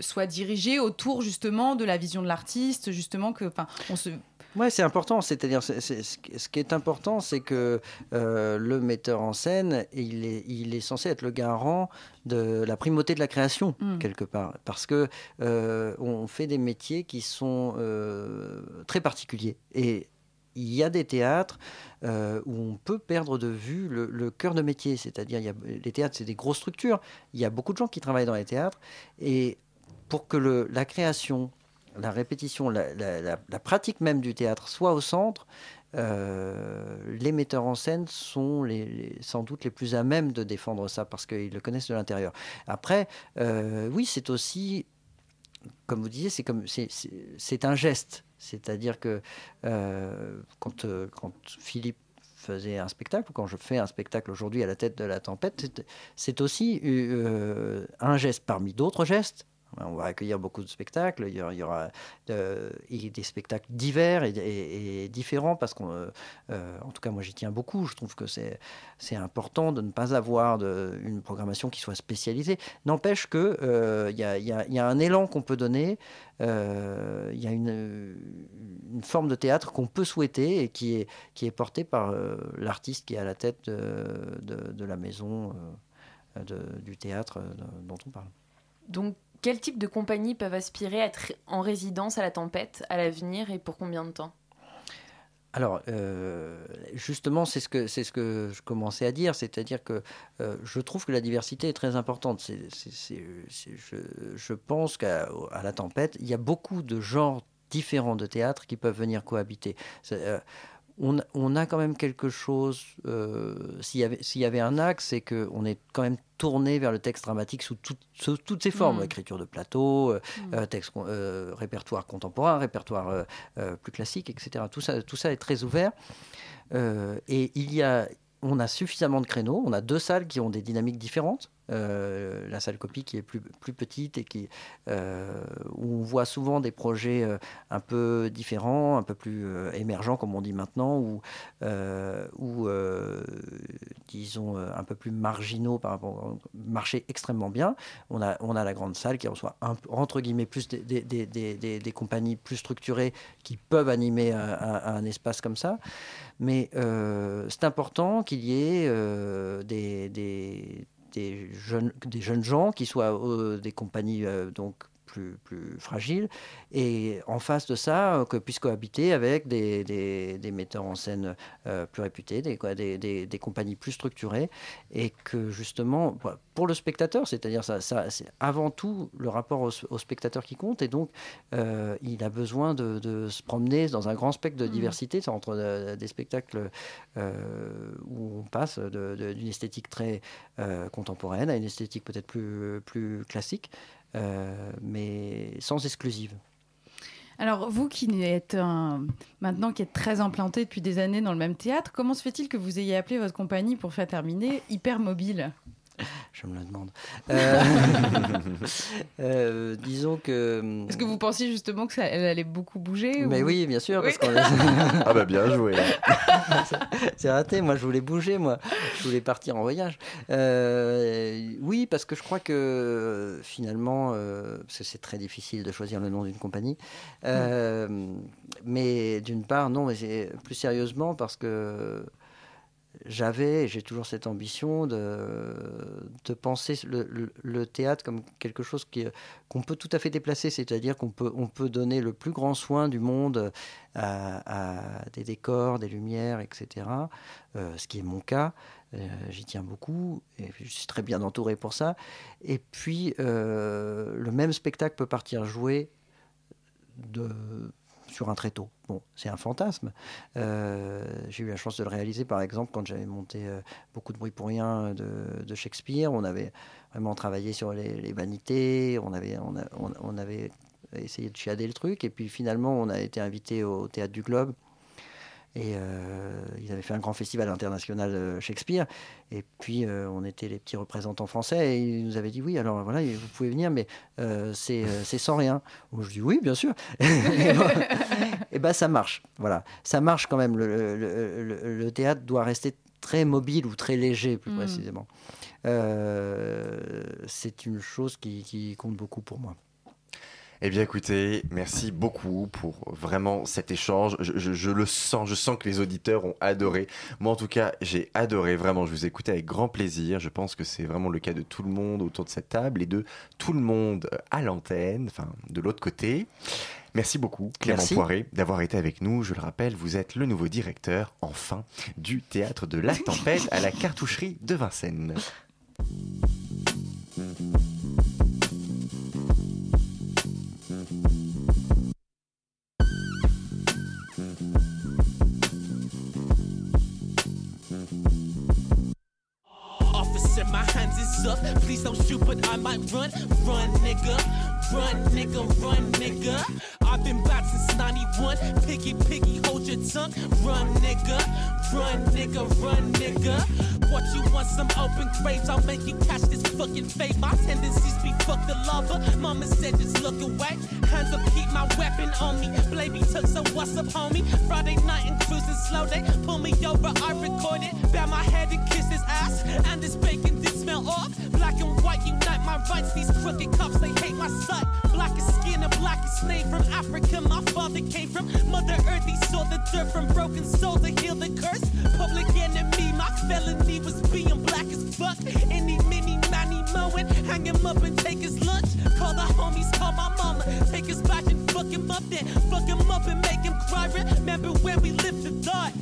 soit dirigée autour justement de la vision de l'artiste, justement que, enfin, on se Ouais, c'est important. C'est-à-dire, c'est- c'est- ce qui- est important, c'est que euh, le metteur en scène, il est, il est censé être le garant de la primauté de la création Mm. quelque part, parce que euh, on fait des métiers qui sont euh, très particuliers et il y a des théâtres euh, où on peut perdre de vue le, le cœur de métier, c'est-à-dire il y a, les théâtres, c'est des grosses structures. Il y a beaucoup de gens qui travaillent dans les théâtres et pour que le, la création, la répétition, la, pratique même du théâtre soit au centre, euh, les metteurs en scène sont sans doute les plus à même de défendre ça parce qu'ils le connaissent de l'intérieur. Après, euh, oui, c'est aussi, comme vous disiez, c'est un geste. C'est-à-dire que euh, quand, quand Philippe faisait un spectacle, ou quand je fais un spectacle aujourd'hui à la tête de la tempête, c'est- aussi un geste parmi d'autres gestes. On va accueillir beaucoup de spectacles. Il y aura, euh, des spectacles divers et, différents parce qu'en en tout cas, moi, j'y tiens beaucoup. Je trouve que c'est important de ne pas avoir une programmation qui soit spécialisée. N'empêche que euh, il y, a, il y a- un élan qu'on peut donner. euh, Il y a une, forme de théâtre qu'on peut souhaiter et qui est, portée par euh, l'artiste qui est à la tête de, la maison euh, du théâtre euh, dont on parle. Donc, quel type de compagnie peuvent aspirer à être en résidence à la tempête à l'avenir et pour combien de temps? Alors, euh, justement, c'est ce, que, ce que je commençais à dire, c'est-à-dire que euh, je trouve que la diversité est très importante. Je, pense qu'à la tempête, il y a beaucoup de genres différents de théâtre qui peuvent venir cohabiter. On, on a quand même quelque chose, euh, s'il, y avait, s'il y avait un axe, c'est qu'on est quand même tourné vers le texte dramatique sous, tout- sous toutes ses formes, Mm. écriture de plateau, euh, Mm. euh, texte, euh, répertoire contemporain, répertoire plus classique, etc. Tout ça, tout ça est très ouvert. Et il y a, on a suffisamment de créneaux. On a deux salles qui ont des dynamiques différentes. Euh, la salle copie qui est plus, plus petite et qui, euh, où on voit souvent des projets euh, un peu différents, un peu plus émergents, comme on dit maintenant, ou, ou disons un peu plus marginaux par rapport au marché extrêmement bien. On a, on a la grande salle qui reçoit un, entre guillemets plus des, des, des, des- compagnies plus structurées qui peuvent animer un, un- espace comme ça. Mais c'est important qu'il y ait des, des, jeunes, des jeunes gens qui soient euh, des compagnies euh, donc plus, plus fragiles et en face de ça euh, que puissent cohabiter avec des, des, des metteurs en scène euh, plus réputés, des, des, des, compagnies plus structurées. Et que justement pour le spectateur, c'est-à-dire ça, ça c'est avant tout le rapport au, au spectateur qui compte. Et donc euh, il a besoin de, de se promener dans un grand spectre de Mhm. diversité entre des spectacles euh, où on passe d'une esthétique très contemporaine à une esthétique peut-être plus, plus classique, mais sans exclusive. Alors, vous qui êtes maintenant qui êtes très implanté depuis des années dans le même théâtre, comment se fait-il que vous ayez appelé votre compagnie pour faire terminer Hypermobile? Je me le demande. Euh, euh, disons que. Est-ce que vous pensiez justement que ça elle allait beaucoup bouger Mais ou- oui, bien sûr, parce Oui. qu'on Ah bah bien joué. C'est raté, moi je voulais bouger, moi. Je voulais partir en voyage. Euh, oui, parce que je crois que finalement, euh, parce que c'est très difficile de choisir le nom d'une compagnie. Euh, Mais d'une part, non, mais c'est- plus sérieusement, parce que j'avais, j'ai toujours cette ambition de, de penser le, théâtre comme quelque chose qui, qu'on peut tout à fait déplacer, c'est-à-dire qu'on peut, on peut donner le plus grand soin du monde à, à des décors, des lumières, etc. Euh, ce qui est mon cas. Euh, J'y tiens beaucoup et je suis très bien entouré pour ça. Et puis, euh, le même spectacle peut partir jouer de, sur un tréteau. Bon, c'est un fantasme. Euh, J'ai eu la chance de le réaliser, par exemple, quand j'avais monté euh, beaucoup de bruit pour rien de, Shakespeare. On avait vraiment travaillé sur les, vanités, on avait, on avait essayé de chiader le truc, et puis finalement, on a été invité au Théâtre du Globe. Et euh, ils avaient fait un grand festival international euh, Shakespeare. Et puis, euh, on était les petits représentants français. Et ils nous avaient dit oui, alors voilà, vous pouvez venir, mais euh, c'est sans rien. Je dis oui, bien sûr. et ben, ça marche. Voilà. Ça marche quand même. Le, le- le- le théâtre doit rester très mobile ou très léger, plus Mm. précisément. C'est une chose qui, qui compte beaucoup pour moi. Eh bien écoutez, merci beaucoup pour vraiment cet échange. Je, je- je le sens, je sens que les auditeurs ont adoré. Moi en tout cas, j'ai adoré vraiment. Je vous ai écouté avec grand plaisir. Je pense que c'est vraiment le cas de tout le monde autour de cette table et de tout le monde euh, à l'antenne, enfin de l'autre côté. Merci beaucoup Clément Merci. Poiré d'avoir été avec nous. Je le rappelle, vous êtes le nouveau directeur, enfin, du théâtre de la tempête à la cartoucherie de Vincennes. Run, nigga. Run, nigga. What you want? Some open graves. I'll make you catch this fucking fate. My tendencies be fuck the lover. Mama said just look away. Hands up, keep my weapon on me. Baby took so what's up, homie? Friday night and cruising slow. They pull me over. I record it. Bow my head and kiss his ass. And this bacon did off. Black and white unite my rights. These crooked cops, they hate my sight. Black as skin and black as name from Africa. My father came from Mother Earth. He saw the dirt from broken soul to heal the curse. Public enemy, my felony was being black as fuck. Any mini manny mowing, hang him up and take his lunch. Call the homies, call my mama, take his badge and fuck him up then. Fuck him up and make him cry. Remember when we lived to die.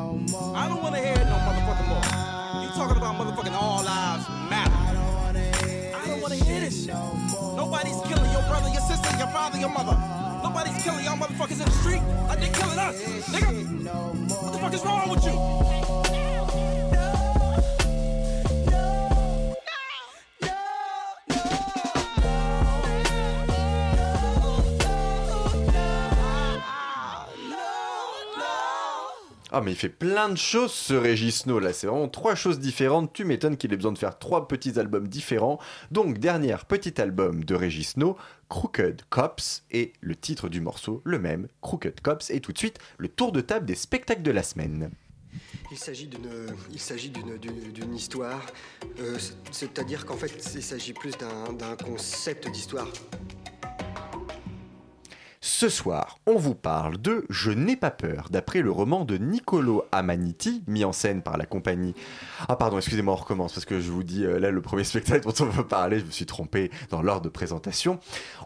I don't want to hear no motherfucking more. You talking about motherfucking all lives matter. I don't want to hear I don't want to hear this shit. Nobody's killing your brother, your sister, your father, your mother. Nobody's killing y'all motherfuckers in the street like they killing us. Nigga, what the fuck is wrong with you? Ah mais il fait plein de choses ce Régis No là, c'est vraiment trois choses différentes, tu m'étonnes qu'il ait besoin de faire trois petits albums différents. Donc dernier petit album de Régis No, Crooked Cops, et le titre du morceau, le même, Crooked Cops, et tout de suite le tour de table des spectacles de la semaine. Il s'agit d'une, histoire, euh, c'est- c'est-à-dire qu'en fait, il s'agit plus d'un concept d'histoire. Ce soir, on vous parle de Je n'ai pas peur, d'après le roman de Niccolo Amaniti, mis en scène par la compagnie. Ah, pardon, excusez-moi, on recommence parce que je vous dis, euh, là, le premier spectacle dont on va parler, je me suis trompé dans l'ordre de présentation.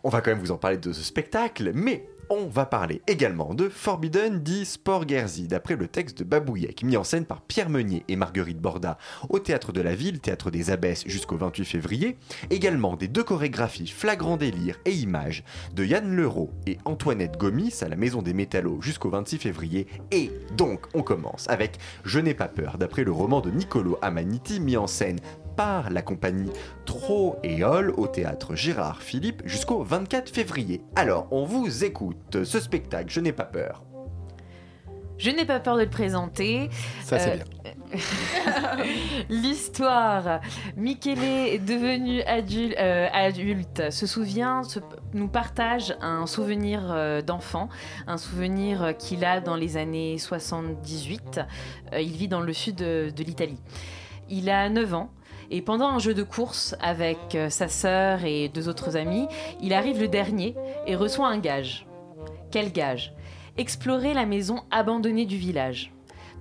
On va quand même vous en parler de ce spectacle, mais On va parler également de Forbidden dit Sport Guernsey, d'après le texte de Babouyek, mis en scène par Pierre Meunier et Marguerite Borda au Théâtre de la Ville, Théâtre des Abbesses jusqu'au 28 février. Également des deux chorégraphies Flagrant délire et images de Yann Leroux et Antoinette Gomis à la Maison des Métallos jusqu'au 26 février. Et donc, on commence avec Je n'ai pas peur, d'après le roman de Niccolo Amaniti, mis en scène par la compagnie Tro et Hall au théâtre Gérard Philippe jusqu'au 24 février. Alors, on vous écoute. Ce spectacle, je n'ai pas peur. Je n'ai pas peur de le présenter. Ça, c'est bien. L'histoire. Michele est devenu adulte, euh, adulte, se souvient, se- nous partage un souvenir euh, d'enfant, un souvenir euh, qu'il a dans les années 78. Euh, il vit dans le sud de, de l'Italie. Il a 9 ans. Et pendant un jeu de course avec euh, sa sœur et deux autres amis, il arrive le dernier et reçoit un gage. Quel gage? Explorer la maison abandonnée du village.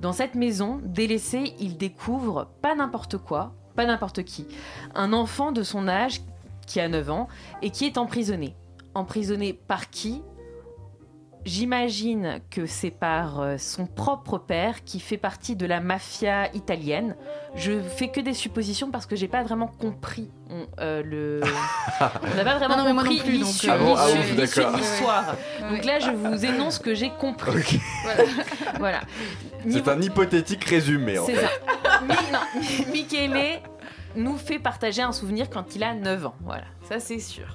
Dans cette maison, délaissée, il découvre pas n'importe quoi, pas n'importe qui. Un enfant de son âge qui a 9 ans et qui est emprisonné. Emprisonné par qui? J'imagine que c'est par euh, son propre père qui fait partie de la mafia italienne. Je fais que des suppositions parce que j'ai pas vraiment compris on- euh, le. On n'a pas vraiment Non, non, compris l'issue euh, Ah ah de d'accord. l'histoire. Donc là, je vous énonce que j'ai compris. Voilà. voilà. C'est un hypothétique résumé en fait. ça. Mi- non, Michele nous fait partager un souvenir quand il a 9 ans. Voilà, ça c'est sûr.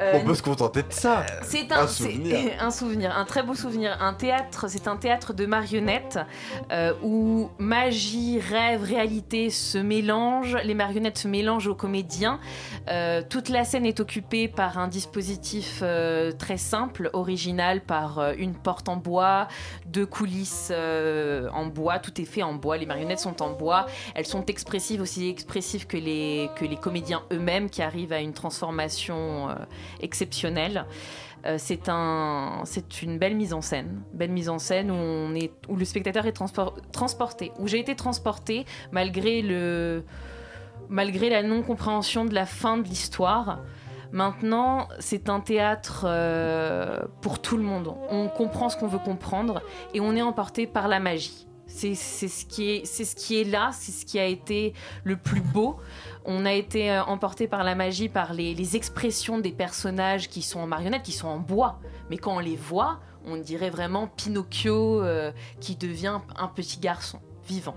Euh, On peut se contenter de ça. c'est un, souvenir. un souvenir, un très beau souvenir. Un théâtre, c'est un théâtre de marionnettes euh, où magie, rêve, réalité se mélangent. Les marionnettes se mélangent aux comédiens. Euh, toute la scène est occupée par un dispositif euh, très simple, original, par une porte en bois, deux coulisses en bois. Tout est fait en bois. Les marionnettes sont en bois. Elles sont expressives, aussi expressives que les, que les comédiens eux-mêmes qui arrivent à une transformation exceptionnelle. Euh, c'est un, c'est une belle mise en scène, belle mise en scène où on est, où le spectateur est transpor- transporté, où j'ai été transporté malgré le, malgré la non compréhension de la fin de l'histoire. Maintenant, c'est un théâtre euh, pour tout le monde. On comprend ce qu'on veut comprendre et on est emporté par la magie. C'est ce, qui est- ce qui est là, c'est ce qui a été le plus beau. On a été euh, emporté par la magie, par les, les expressions des personnages qui sont en marionnettes, qui sont en bois. Mais quand on les voit, on dirait vraiment Pinocchio euh, qui devient un petit garçon vivant.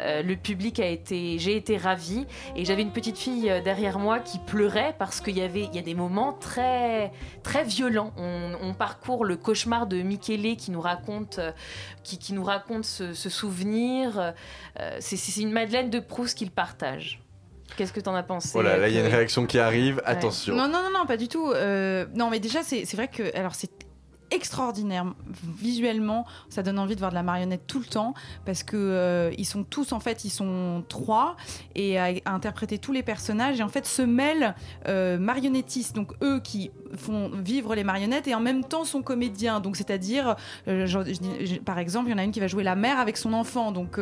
Euh, le public a été, j'ai été ravie et j'avais une petite fille euh, derrière moi qui pleurait parce qu'il y avait, il y a des moments très, très violents. On, on parcourt le cauchemar de Michele qui nous raconte, euh, qui, qui nous raconte ce, ce souvenir. Euh, c'est, c'est une Madeleine de Proust qu'il partage. Qu'est-ce que t'en as pensé Oh là il y a une réaction qui arrive. Attention. Non, non, non, non, pas du tout. Euh, non, mais déjà, c'est c'est vrai que. Alors, c'est extraordinaire. Visuellement ça donne envie de voir de la marionnette tout le temps parce que euh, ils sont tous en fait ils sont trois et à, interpréter tous les personnages et en fait se mêlent euh, marionnettistes. Donc eux qui font vivre les marionnettes et en même temps sont comédiens. Donc c'est-à-dire euh, par exemple il y en a une qui va jouer la mère avec son enfant. Donc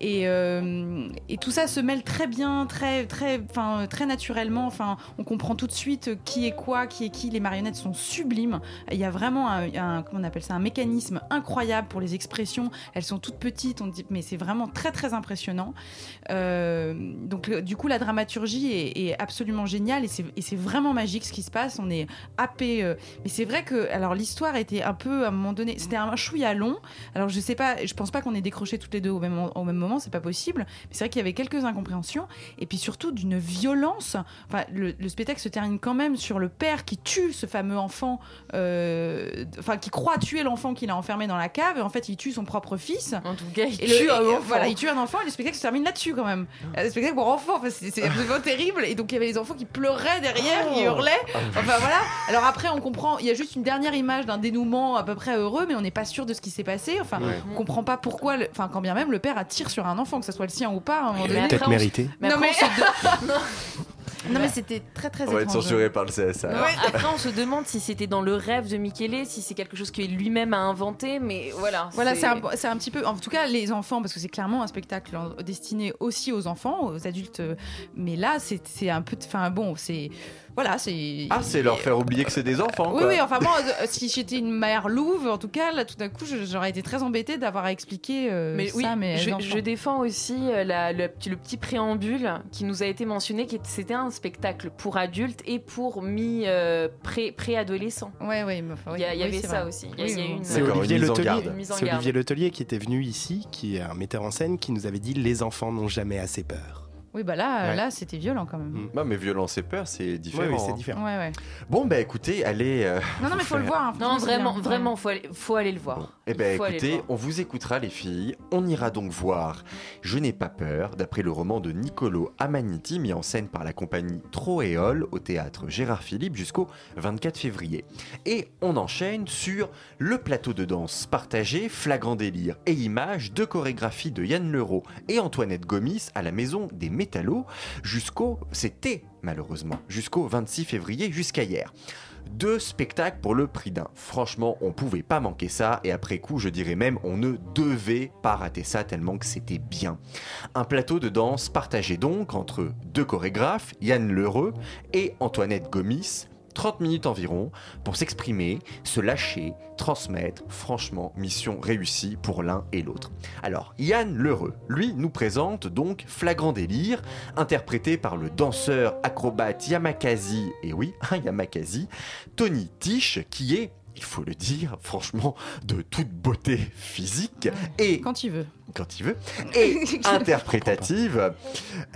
et, et tout ça se mêle très bien très très enfin très naturellement. Enfin on comprend tout de suite qui est quoi qui est qui. Les marionnettes sont sublimes. Il y a vraiment un, un- comment on appelle ça un mécanisme incroyable pour les expressions. Elles sont toutes petites on dit mais c'est vraiment très très impressionnant. Euh, donc du coup la dramaturgie est, absolument géniale et c'est vraiment magique ce qui se passe. On est happé euh, mais c'est vrai que alors l'histoire était un peu à un moment donné c'était un chouïa long. Alors je sais pas je pense pas qu'on ait décroché toutes les deux au même, au même moment c'est pas possible. Mais c'est vrai qu'il y avait quelques incompréhensions. Et puis surtout d'une violence. Enfin le, le spectacle se termine quand même sur le père qui tue ce fameux enfant euh, enfin qui croit tuer l'enfant qu'il a enfermé dans la cave et en fait il tue son propre fils. En tout cas, il et le- tue un enfant. voilà il tue un enfant et le spectacle se termine là-dessus quand même. Le spectacle pour enfants enfin, c'est absolument terrible. Et donc il y avait les enfants qui pleuraient derrière qui hurlaient. Enfin voilà. Alors après on comprend il y a juste une dernière image d'un dénouement à peu près heureux mais on n'est pas sûr de ce qui s'est passé. Enfin Ouais. on comprend pas pourquoi le- enfin quand bien même le père attire sur un enfant que ce soit le sien ou pas. Peut-être mérité. Mais non après, mais on se non mais c'était très très On va être censuré par le CSA. Non, Après, on se demande si c'était dans le rêve de Michele, si c'est quelque chose que lui-même a inventé, mais voilà. Voilà, c'est un, c'est un petit peu, en tout cas, les enfants, parce que c'est clairement un spectacle destiné aussi aux enfants, aux adultes. euh, Mais là, c'est c'est un peu, enfin bon, c'est voilà, c'est. Ah, c'est leur faire oublier que c'est des enfants. Oui, quoi. oui, enfin, moi, euh, si j'étais une mère louve, en tout cas, là, tout d'un coup, j'aurais été très embêtée d'avoir à expliquer euh, Mais ça, oui, mes je, défends aussi euh, la- le, petit- le petit préambule qui nous a été mentionné, qui était- c'était un spectacle pour adultes et pour mi euh, pré- préadolescents. Ouais, ouais, mais enfin, oui, il y, a- il y oui, avait c'est ça vrai. aussi. Oui, C'est Olivier Letelier. Olivier Letelier qui était venu ici, qui est un metteur en scène, qui nous avait dit les enfants n'ont jamais assez peur. Oui, bah là, Ouais. là c'était violent quand même. Non, mais violence et peur, c'est différent. Oui, oui, c'est hein. différent. Ouais, ouais. Bon, bah écoutez, allez. euh, Non, non, mais faut le voir. hein, Non, vraiment, bien. vraiment, faut aller, faut aller le voir. Eh ben le écoutez, on vous écoutera les filles. On ira donc voir Je n'ai pas peur, d'après le roman de Niccolo Amaniti, mis en scène par la compagnie Troéole au théâtre Gérard Philippe jusqu'au 24 février. Et on enchaîne sur le plateau de danse partagé, flagrant délire et images de chorégraphie de Yann Leroux et Antoinette Gomis à la Maison des Jusqu'au, c'était malheureusement, jusqu'au 26 février, jusqu'à hier. Deux spectacles pour le prix d'un. Franchement, on pouvait pas manquer ça et après coup, je dirais même, on ne devait pas rater ça tellement que c'était bien. Un plateau de danse partagé donc entre deux chorégraphes, Yann Lheureux et Antoinette Gomis. 30 minutes environ pour s'exprimer, se lâcher, transmettre. Franchement, mission réussie pour l'un et l'autre. Alors, Yann Lheureux, lui, nous présente donc Flagrant délire, interprété par le danseur acrobate Yamakazi, et oui, un Yamakazi, Tony Tish, qui est, il faut le dire, franchement, de toute beauté physique et Quand tu veux. quand il veut, et interprétative.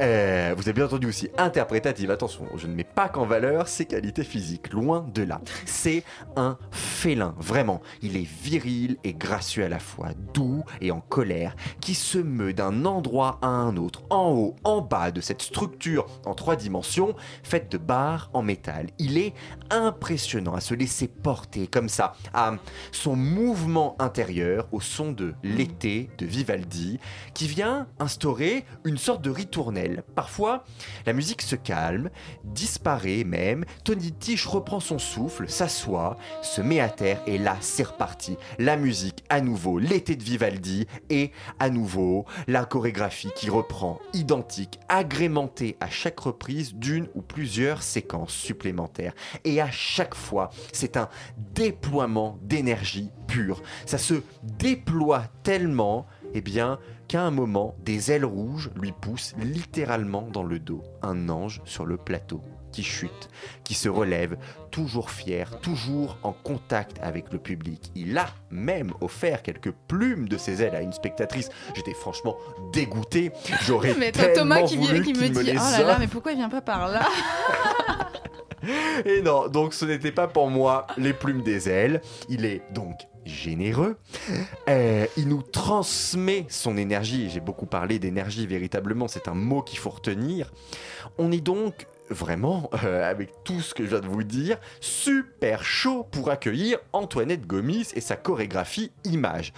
Euh, vous avez bien entendu aussi interprétative. Attention, je ne mets pas qu'en valeur ses qualités physiques, loin de là. C'est un félin, vraiment. Il est viril et gracieux à la fois, doux et en colère, qui se meut d'un endroit à un autre, en haut, en bas de cette structure en trois dimensions, faite de barres en métal. Il est impressionnant à se laisser porter comme ça, à son mouvement intérieur au son de l'été de Vivaldi, qui vient instaurer une sorte de ritournelle. Parfois, la musique se calme, disparaît même, Tony Tish reprend son souffle, s'assoit, se met à terre et là, c'est reparti. La musique à nouveau, l'été de Vivaldi et à nouveau la chorégraphie qui reprend, identique, agrémentée à chaque reprise d'une ou plusieurs séquences supplémentaires. Et à chaque fois, c'est un déploiement d'énergie pure. Ça se déploie tellement, eh bien, qu'à un moment, des ailes rouges lui poussent littéralement dans le dos. Un ange sur le plateau qui chute, qui se relève, toujours fier, toujours en contact avec le public. Il a même offert quelques plumes de ses ailes à une spectatrice. J'étais franchement dégoûté. J'aurais Mais tellement Thomas qui, voulu qui qu'il me dit les Oh là là, mais pourquoi il vient pas par là? Et non, donc ce n'était pas pour moi les plumes des ailes. Il est donc généreux. Euh, il nous transmet son énergie. J'ai beaucoup parlé d'énergie véritablement. C'est un mot qu'il faut retenir. On est donc vraiment, euh, avec tout ce que je viens de vous dire, super chaud pour accueillir Antoinette Gomis et sa chorégraphie image.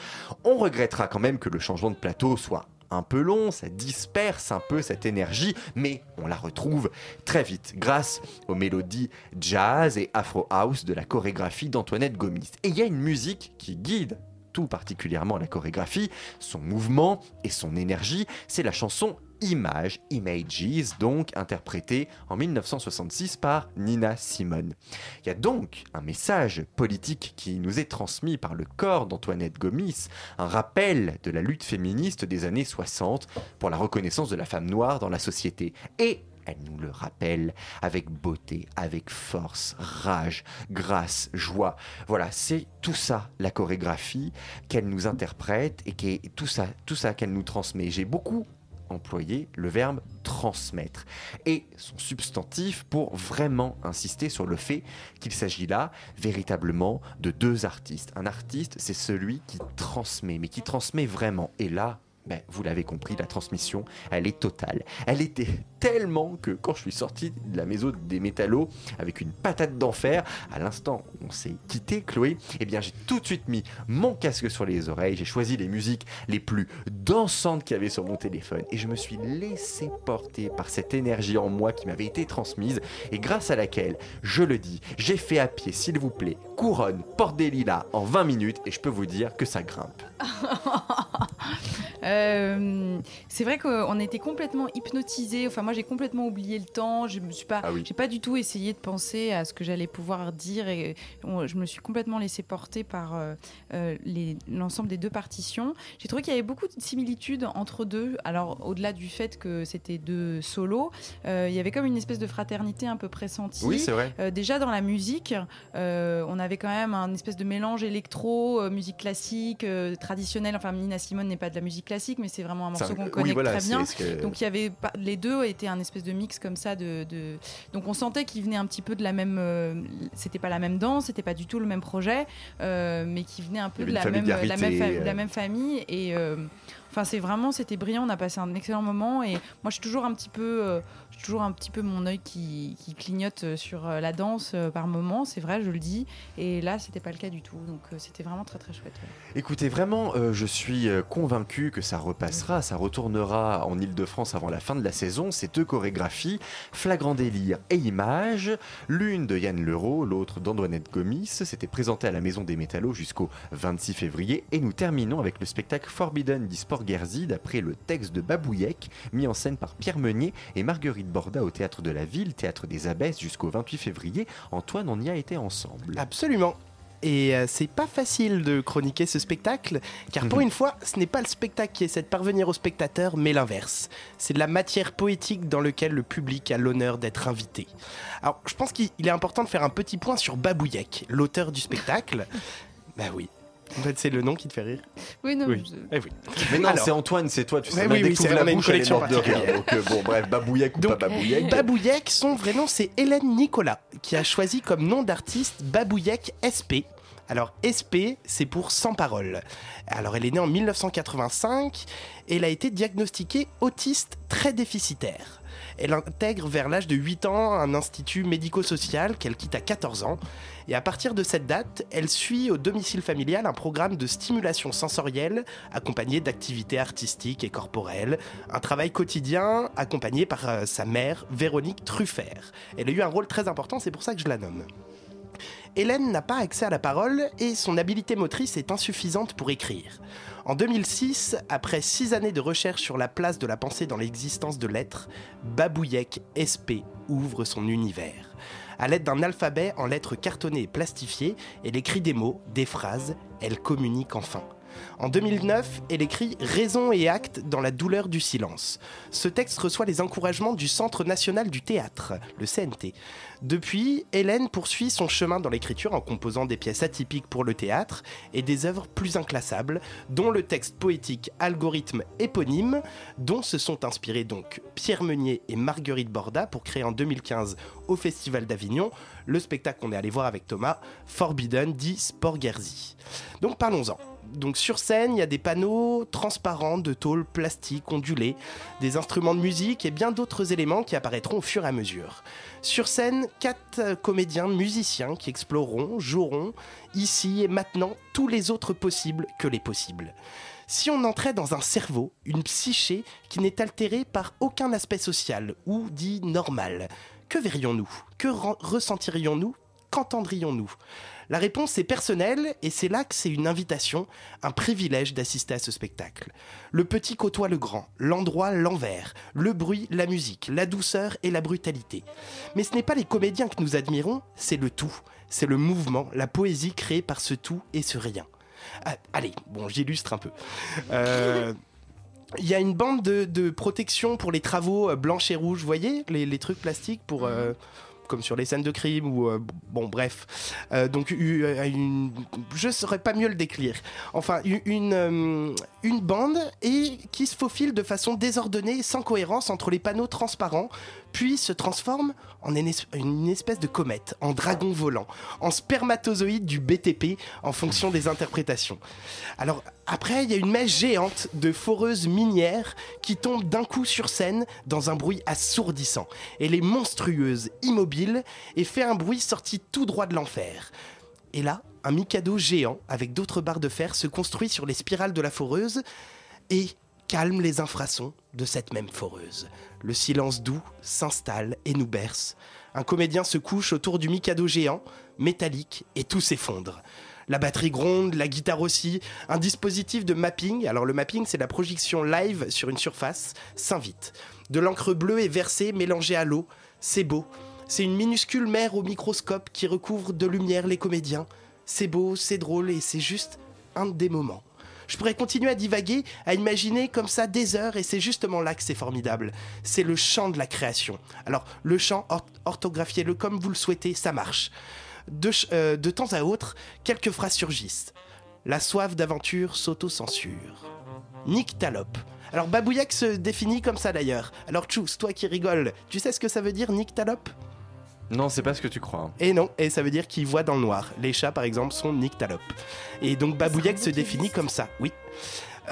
On regrettera quand même que le changement de plateau soit un peu long, ça disperse un peu cette énergie, mais on la retrouve très vite grâce aux mélodies jazz et afro house de la chorégraphie d'Antoinette Gomis. Et il y a une musique qui guide tout particulièrement la chorégraphie, son mouvement et son énergie, c'est la chanson Image, Images, donc interprétée en 1966 par Nina Simone. Il y a donc un message politique qui nous est transmis par le corps d'Antoinette Gomis, un rappel de la lutte féministe des années 60 pour la reconnaissance de la femme noire dans la société. Et elle nous le rappelle avec beauté, avec force, rage, grâce, joie. Voilà, c'est tout ça la chorégraphie qu'elle nous interprète et qui tout ça, tout ça qu'elle nous transmet. J'ai beaucoup employé le verbe transmettre et son substantif pour vraiment insister sur le fait qu'il s'agit là véritablement de deux artistes. Un artiste, c'est celui qui transmet, mais qui transmet vraiment. Et là, ben, vous l'avez compris, la transmission, elle est totale. Elle était tellement que quand je suis sorti de la maison des métallos avec une patate d'enfer, à l'instant où on s'est quitté, Chloé, eh bien j'ai tout de suite mis mon casque sur les oreilles, j'ai choisi les musiques les plus dansantes qu'il y avait sur mon téléphone et je me suis laissé porter par cette énergie en moi qui m'avait été transmise et grâce à laquelle, je le dis, j'ai fait à pied, s'il vous plaît, couronne, porte des lilas en 20 minutes et je peux vous dire que ça grimpe. Euh, c'est vrai qu'on était complètement hypnotisés. Enfin, moi, moi j'ai complètement oublié le temps. Je me suis pas, Ah oui. j'ai pas du tout essayé de penser à ce que j'allais pouvoir dire et on- je me suis complètement laissé porter par euh, euh, l'ensemble des deux partitions. J'ai trouvé qu'il y avait beaucoup de similitudes entre deux. Alors au-delà du fait que c'était deux solos, euh, il y avait comme une espèce de fraternité un peu pressentie. Oui, c'est vrai. Euh, déjà dans la musique, on avait quand même un espèce de mélange électro, musique classique, traditionnelle. Enfin, Nina Simone n'est pas de la musique classique, mais c'est vraiment un morceau qu'on oui, connaît voilà, très bien. que- Donc il y avait les deux un espèce de mix comme ça de, de- donc on sentait qu'ils venaient un petit peu de la même euh, c'était pas la même danse c'était pas du tout le même projet euh, mais qui venaient un peu de la même, la, même familiarité, fa- la euh. même famille et euh, enfin c'est vraiment c'était brillant on a passé un excellent moment et moi je suis toujours un petit peu euh, toujours un petit peu mon œil qui, clignote euh, sur euh, la danse par moment c'est vrai je le dis et là c'était pas le cas du tout donc c'était vraiment très très chouette. Écoutez, vraiment, je suis euh, convaincu que ça repassera, ça retournera en Ile-de-France avant la fin de la saison. Ces deux chorégraphies, Flagrant délire et Images, l'une de Yann Leroux, l'autre d'Antoinette Gomis, s'était présenté à la Maison des Métallos jusqu'au 26 février. Et nous terminons avec le spectacle Forbidden d'Isport D'après le texte de Babouyek, mis en scène par Pierre Meunier et Marguerite Borda au Théâtre de la Ville, Théâtre des Abbesses, jusqu'au 28 février. Antoine, on y a été ensemble. Absolument. Et euh, c'est pas facile de chroniquer ce spectacle, car pour une fois, ce n'est pas le spectacle qui essaie de parvenir au spectateur, mais l'inverse. C'est de la matière poétique dans laquelle le public a l'honneur d'être invité. Alors, je pense qu'il il est important de faire un petit point sur Babouyek, l'auteur du spectacle. bah oui. En fait, c'est le nom qui te fait rire. oui non Oui. je- Eh oui. Mais non, Alors- c'est Antoine, c'est toi, tu sais. Ouais, on a oui, oui, la bouche, elle est collection morte de rire. Donc, euh, bon, bref, Babouyek ou Donc, pas Babouyek. Babouyek, son vrai nom c'est Hélène Nicolas, qui a choisi comme nom d'artiste Babouyek SP. Alors SP, c'est pour sans parole. Alors elle est née en 1985 et elle a été diagnostiquée autiste très déficitaire. Elle intègre vers l'âge de 8 ans un institut médico-social qu'elle quitte à 14 ans. Et à partir de cette date, elle suit au domicile familial un programme de stimulation sensorielle accompagné d'activités artistiques et corporelles, un travail quotidien accompagné par euh, sa mère, Véronique Truffert. Elle a eu un rôle très important, c'est pour ça que je la nomme. Hélène n'a pas accès à la parole et son habileté motrice est insuffisante pour écrire. En 2006, après six années de recherche sur la place de la pensée dans l'existence de l'être, Babouyek SP ouvre son univers. À l'aide d'un alphabet en lettres cartonnées et plastifiées, elle écrit des mots, des phrases, elle communique enfin. En 2009, elle écrit Raison et acte dans la douleur du silence. Ce texte reçoit les encouragements du Centre national du théâtre, le CNT. Depuis, Hélène poursuit son chemin dans l'écriture en composant des pièces atypiques pour le théâtre et des œuvres plus inclassables, dont le texte poétique Algorithme éponyme, dont se sont inspirés donc Pierre Meunier et Marguerite Borda pour créer en 2015 au Festival d'Avignon le spectacle qu'on est allé voir avec Thomas, Forbidden dit Sport Guerzi. Donc parlons-en. Donc sur scène, il y a des panneaux transparents de tôle plastique ondulée, des instruments de musique et bien d'autres éléments qui apparaîtront au fur et à mesure. Sur scène, quatre comédiens musiciens qui exploreront, joueront ici et maintenant tous les autres possibles que les possibles. Si on entrait dans un cerveau, une psyché qui n'est altérée par aucun aspect social ou dit normal, que verrions-nous? Que ressentirions-nous? Qu'entendrions-nous? La réponse est personnelle et c'est là que c'est une invitation, un privilège d'assister à ce spectacle. Le petit côtoie le grand, l'endroit l'envers, le bruit, la musique, la douceur et la brutalité. Mais ce n'est pas les comédiens que nous admirons, c'est le tout, c'est le mouvement, la poésie créée par ce tout et ce rien. Ah, allez, bon, j'illustre un peu. Euh, Il y a une bande de, protection pour les travaux euh, blanches et rouges, vous voyez les, trucs plastiques pour... euh, comme sur les scènes de crime ou euh, bon bref. Euh, donc euh, une, je saurais pas mieux le décrire. Enfin une une bande et qui se faufile de façon désordonnée sans cohérence entre les panneaux transparents puis se transforme en une es- une espèce de comète en dragon volant en spermatozoïde du BTP en fonction des interprétations alors après, il y a une mèche géante de foreuses minières qui tombe d'un coup sur scène dans un bruit assourdissant. Elle est monstrueuse, immobile, et fait un bruit sorti tout droit de l'enfer. Et là, un Mikado géant avec d'autres barres de fer se construit sur les spirales de la foreuse et calme les infrasons de cette même foreuse. Le silence doux s'installe et nous berce. Un comédien se couche autour du Mikado géant, métallique, et tout s'effondre. La batterie gronde, la guitare aussi. Un dispositif de mapping, alors le mapping c'est la projection live sur une surface, s'invite. De l'encre bleue est versée, mélangée à l'eau. C'est beau. C'est une minuscule mer au microscope qui recouvre de lumière les comédiens. C'est beau, c'est drôle et c'est juste un des moments. Je pourrais continuer à divaguer, à imaginer comme ça des heures, et c'est justement là que c'est formidable. C'est le chant de la création. Alors, le chant, or- orthographiez-le comme vous le souhaitez, ça marche. Euh, de temps à autre, quelques phrases surgissent. La soif d'aventure s'auto-censure. Nick Talop. Alors, Babouillac se définit comme ça d'ailleurs. Alors, Tchous, toi qui rigoles, tu sais ce que ça veut dire, Nick Talop? Non, c'est pas ce que tu crois. hein. et non, et ça veut dire qu'il voit dans le noir. Les chats, par exemple, sont nyctalopes. Et donc Babouillac se définit comme ça, oui.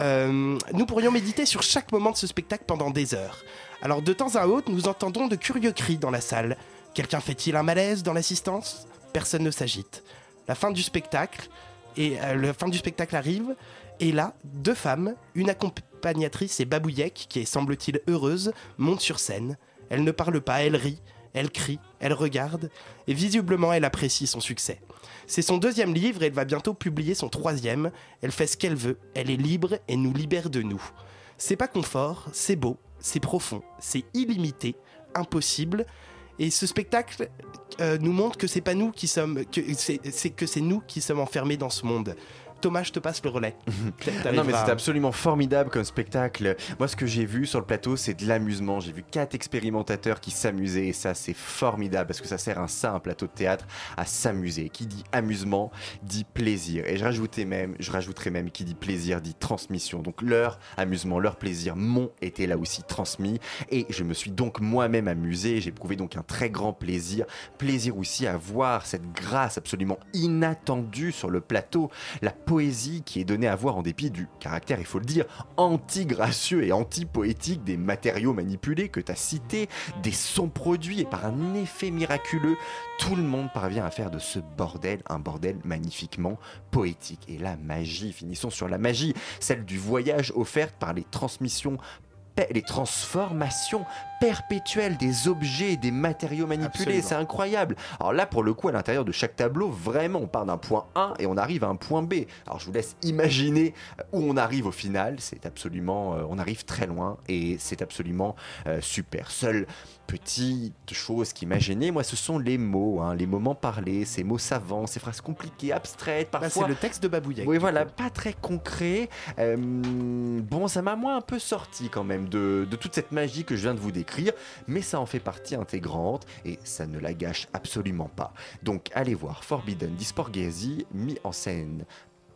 Euh, nous pourrions méditer sur chaque moment de ce spectacle pendant des heures. Alors de temps à autre, nous entendons de curieux cris dans la salle. Quelqu'un fait-il un malaise dans l'assistance? Personne ne s'agite. La fin du spectacle, et euh, la fin du spectacle arrive, et là, deux femmes, une accompagnatrice et Babouillac, qui est semble-t-il heureuse, montent sur scène. Elle ne parle pas, elle rit, elle crie, elle regarde, et visiblement elle apprécie son succès. C'est son deuxième livre et elle va bientôt publier son troisième. Elle fait ce qu'elle veut, elle est libre et nous libère de nous. C'est pas confort, c'est beau, c'est profond, c'est illimité, impossible. Et ce spectacle euh, nous montre que c'est nous qui sommes, que c'est nous qui sommes enfermés dans ce monde. Thomas, je te passe le relais. Non mais c'est absolument formidable comme spectacle. Moi ce que j'ai vu sur le plateau c'est de l'amusement. J'ai vu quatre expérimentateurs qui s'amusaient et ça c'est formidable parce que ça sert un ça un plateau de théâtre à s'amuser. Qui dit amusement dit plaisir. Et je rajoutais même, je rajouterais même qui dit plaisir dit transmission. Donc leur amusement, leur plaisir m'ont été là aussi transmis et je me suis donc moi-même amusé. J'ai éprouvé donc un très grand plaisir. Plaisir aussi à voir cette grâce absolument inattendue sur le plateau. La poésie qui est donnée à voir en dépit du caractère, il faut le dire, anti-gracieux et anti-poétique des matériaux manipulés que tu as cités, des sons produits et par un effet miraculeux, tout le monde parvient à faire de ce bordel un bordel magnifiquement poétique. Et la magie, finissons sur la magie, celle du voyage offerte par les transmissions les transformations perpétuelles des objets et des matériaux manipulés. C'est incroyable. Alors là, pour le coup, à l'intérieur de chaque tableau, vraiment, on part d'un point A et on arrive à un point B. Alors je vous laisse imaginer où on arrive au final. C'est absolument, euh, on arrive très loin et c'est absolument euh, super. Seule petite chose qui m'a gêné, moi, ce sont les mots, hein, les moments parlés, ces mots savants, ces phrases compliquées, abstraites, Bah, parfois. c'est le texte de Babouillac. Oui, voilà, pas très concret. Euh, bon, ça m'a moins un peu sorti quand même de, de toute cette magie que je viens de vous décrire, mais ça en fait partie intégrante et ça ne la gâche absolument pas. Donc allez voir Forbidden Disporgesi, mis en scène.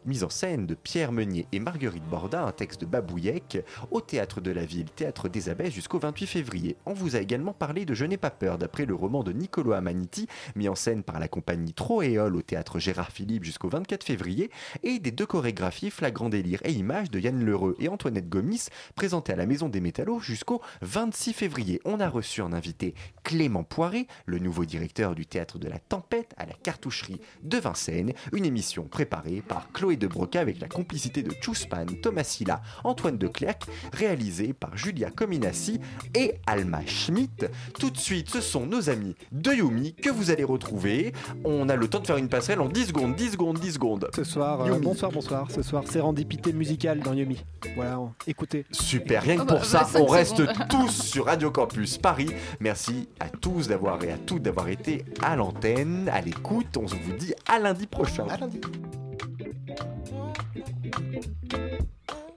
Mise en scène de Pierre Meunier et Marguerite Borda, un texte de Babouillec, au Théâtre de la Ville, Théâtre des Abbesses jusqu'au 28 février. On vous a également parlé de Je n'ai pas peur, d'après le roman de Niccolo Amaniti, mis en scène par la compagnie Troéole au Théâtre Gérard Philippe jusqu'au 24 février, et des deux chorégraphies Flagrant délire et images de Yann Lheureux et Antoinette Gomis, présentées à la Maison des Métallos jusqu'au 26 février. On a reçu en invité Clément Poiré, le nouveau directeur du Théâtre de la Tempête à la cartoucherie de Vincennes, une émission préparée par Chloé de Broca avec la complicité de Chuspan, Thomas Silla, Antoine de Clercq, réalisée par Julia Cominassi et Alma Schmidt. Tout de suite, ce sont nos amis de Yumi que vous allez retrouver. On a le temps de faire une passerelle en 10 secondes, 10 secondes, 10 secondes. Ce soir, euh, bonsoir, bonsoir. Ce soir, sérendipité musicale dans Yumi. Voilà, on- écoutez. Super, rien que Oh bah, pour ça, 25 on reste secondes. tous sur Radio Campus Paris. Merci à tous d'avoir et à toutes d'avoir été à l'antenne, à l'écoute. On se vous dit à lundi prochain. À lundi. Thank you.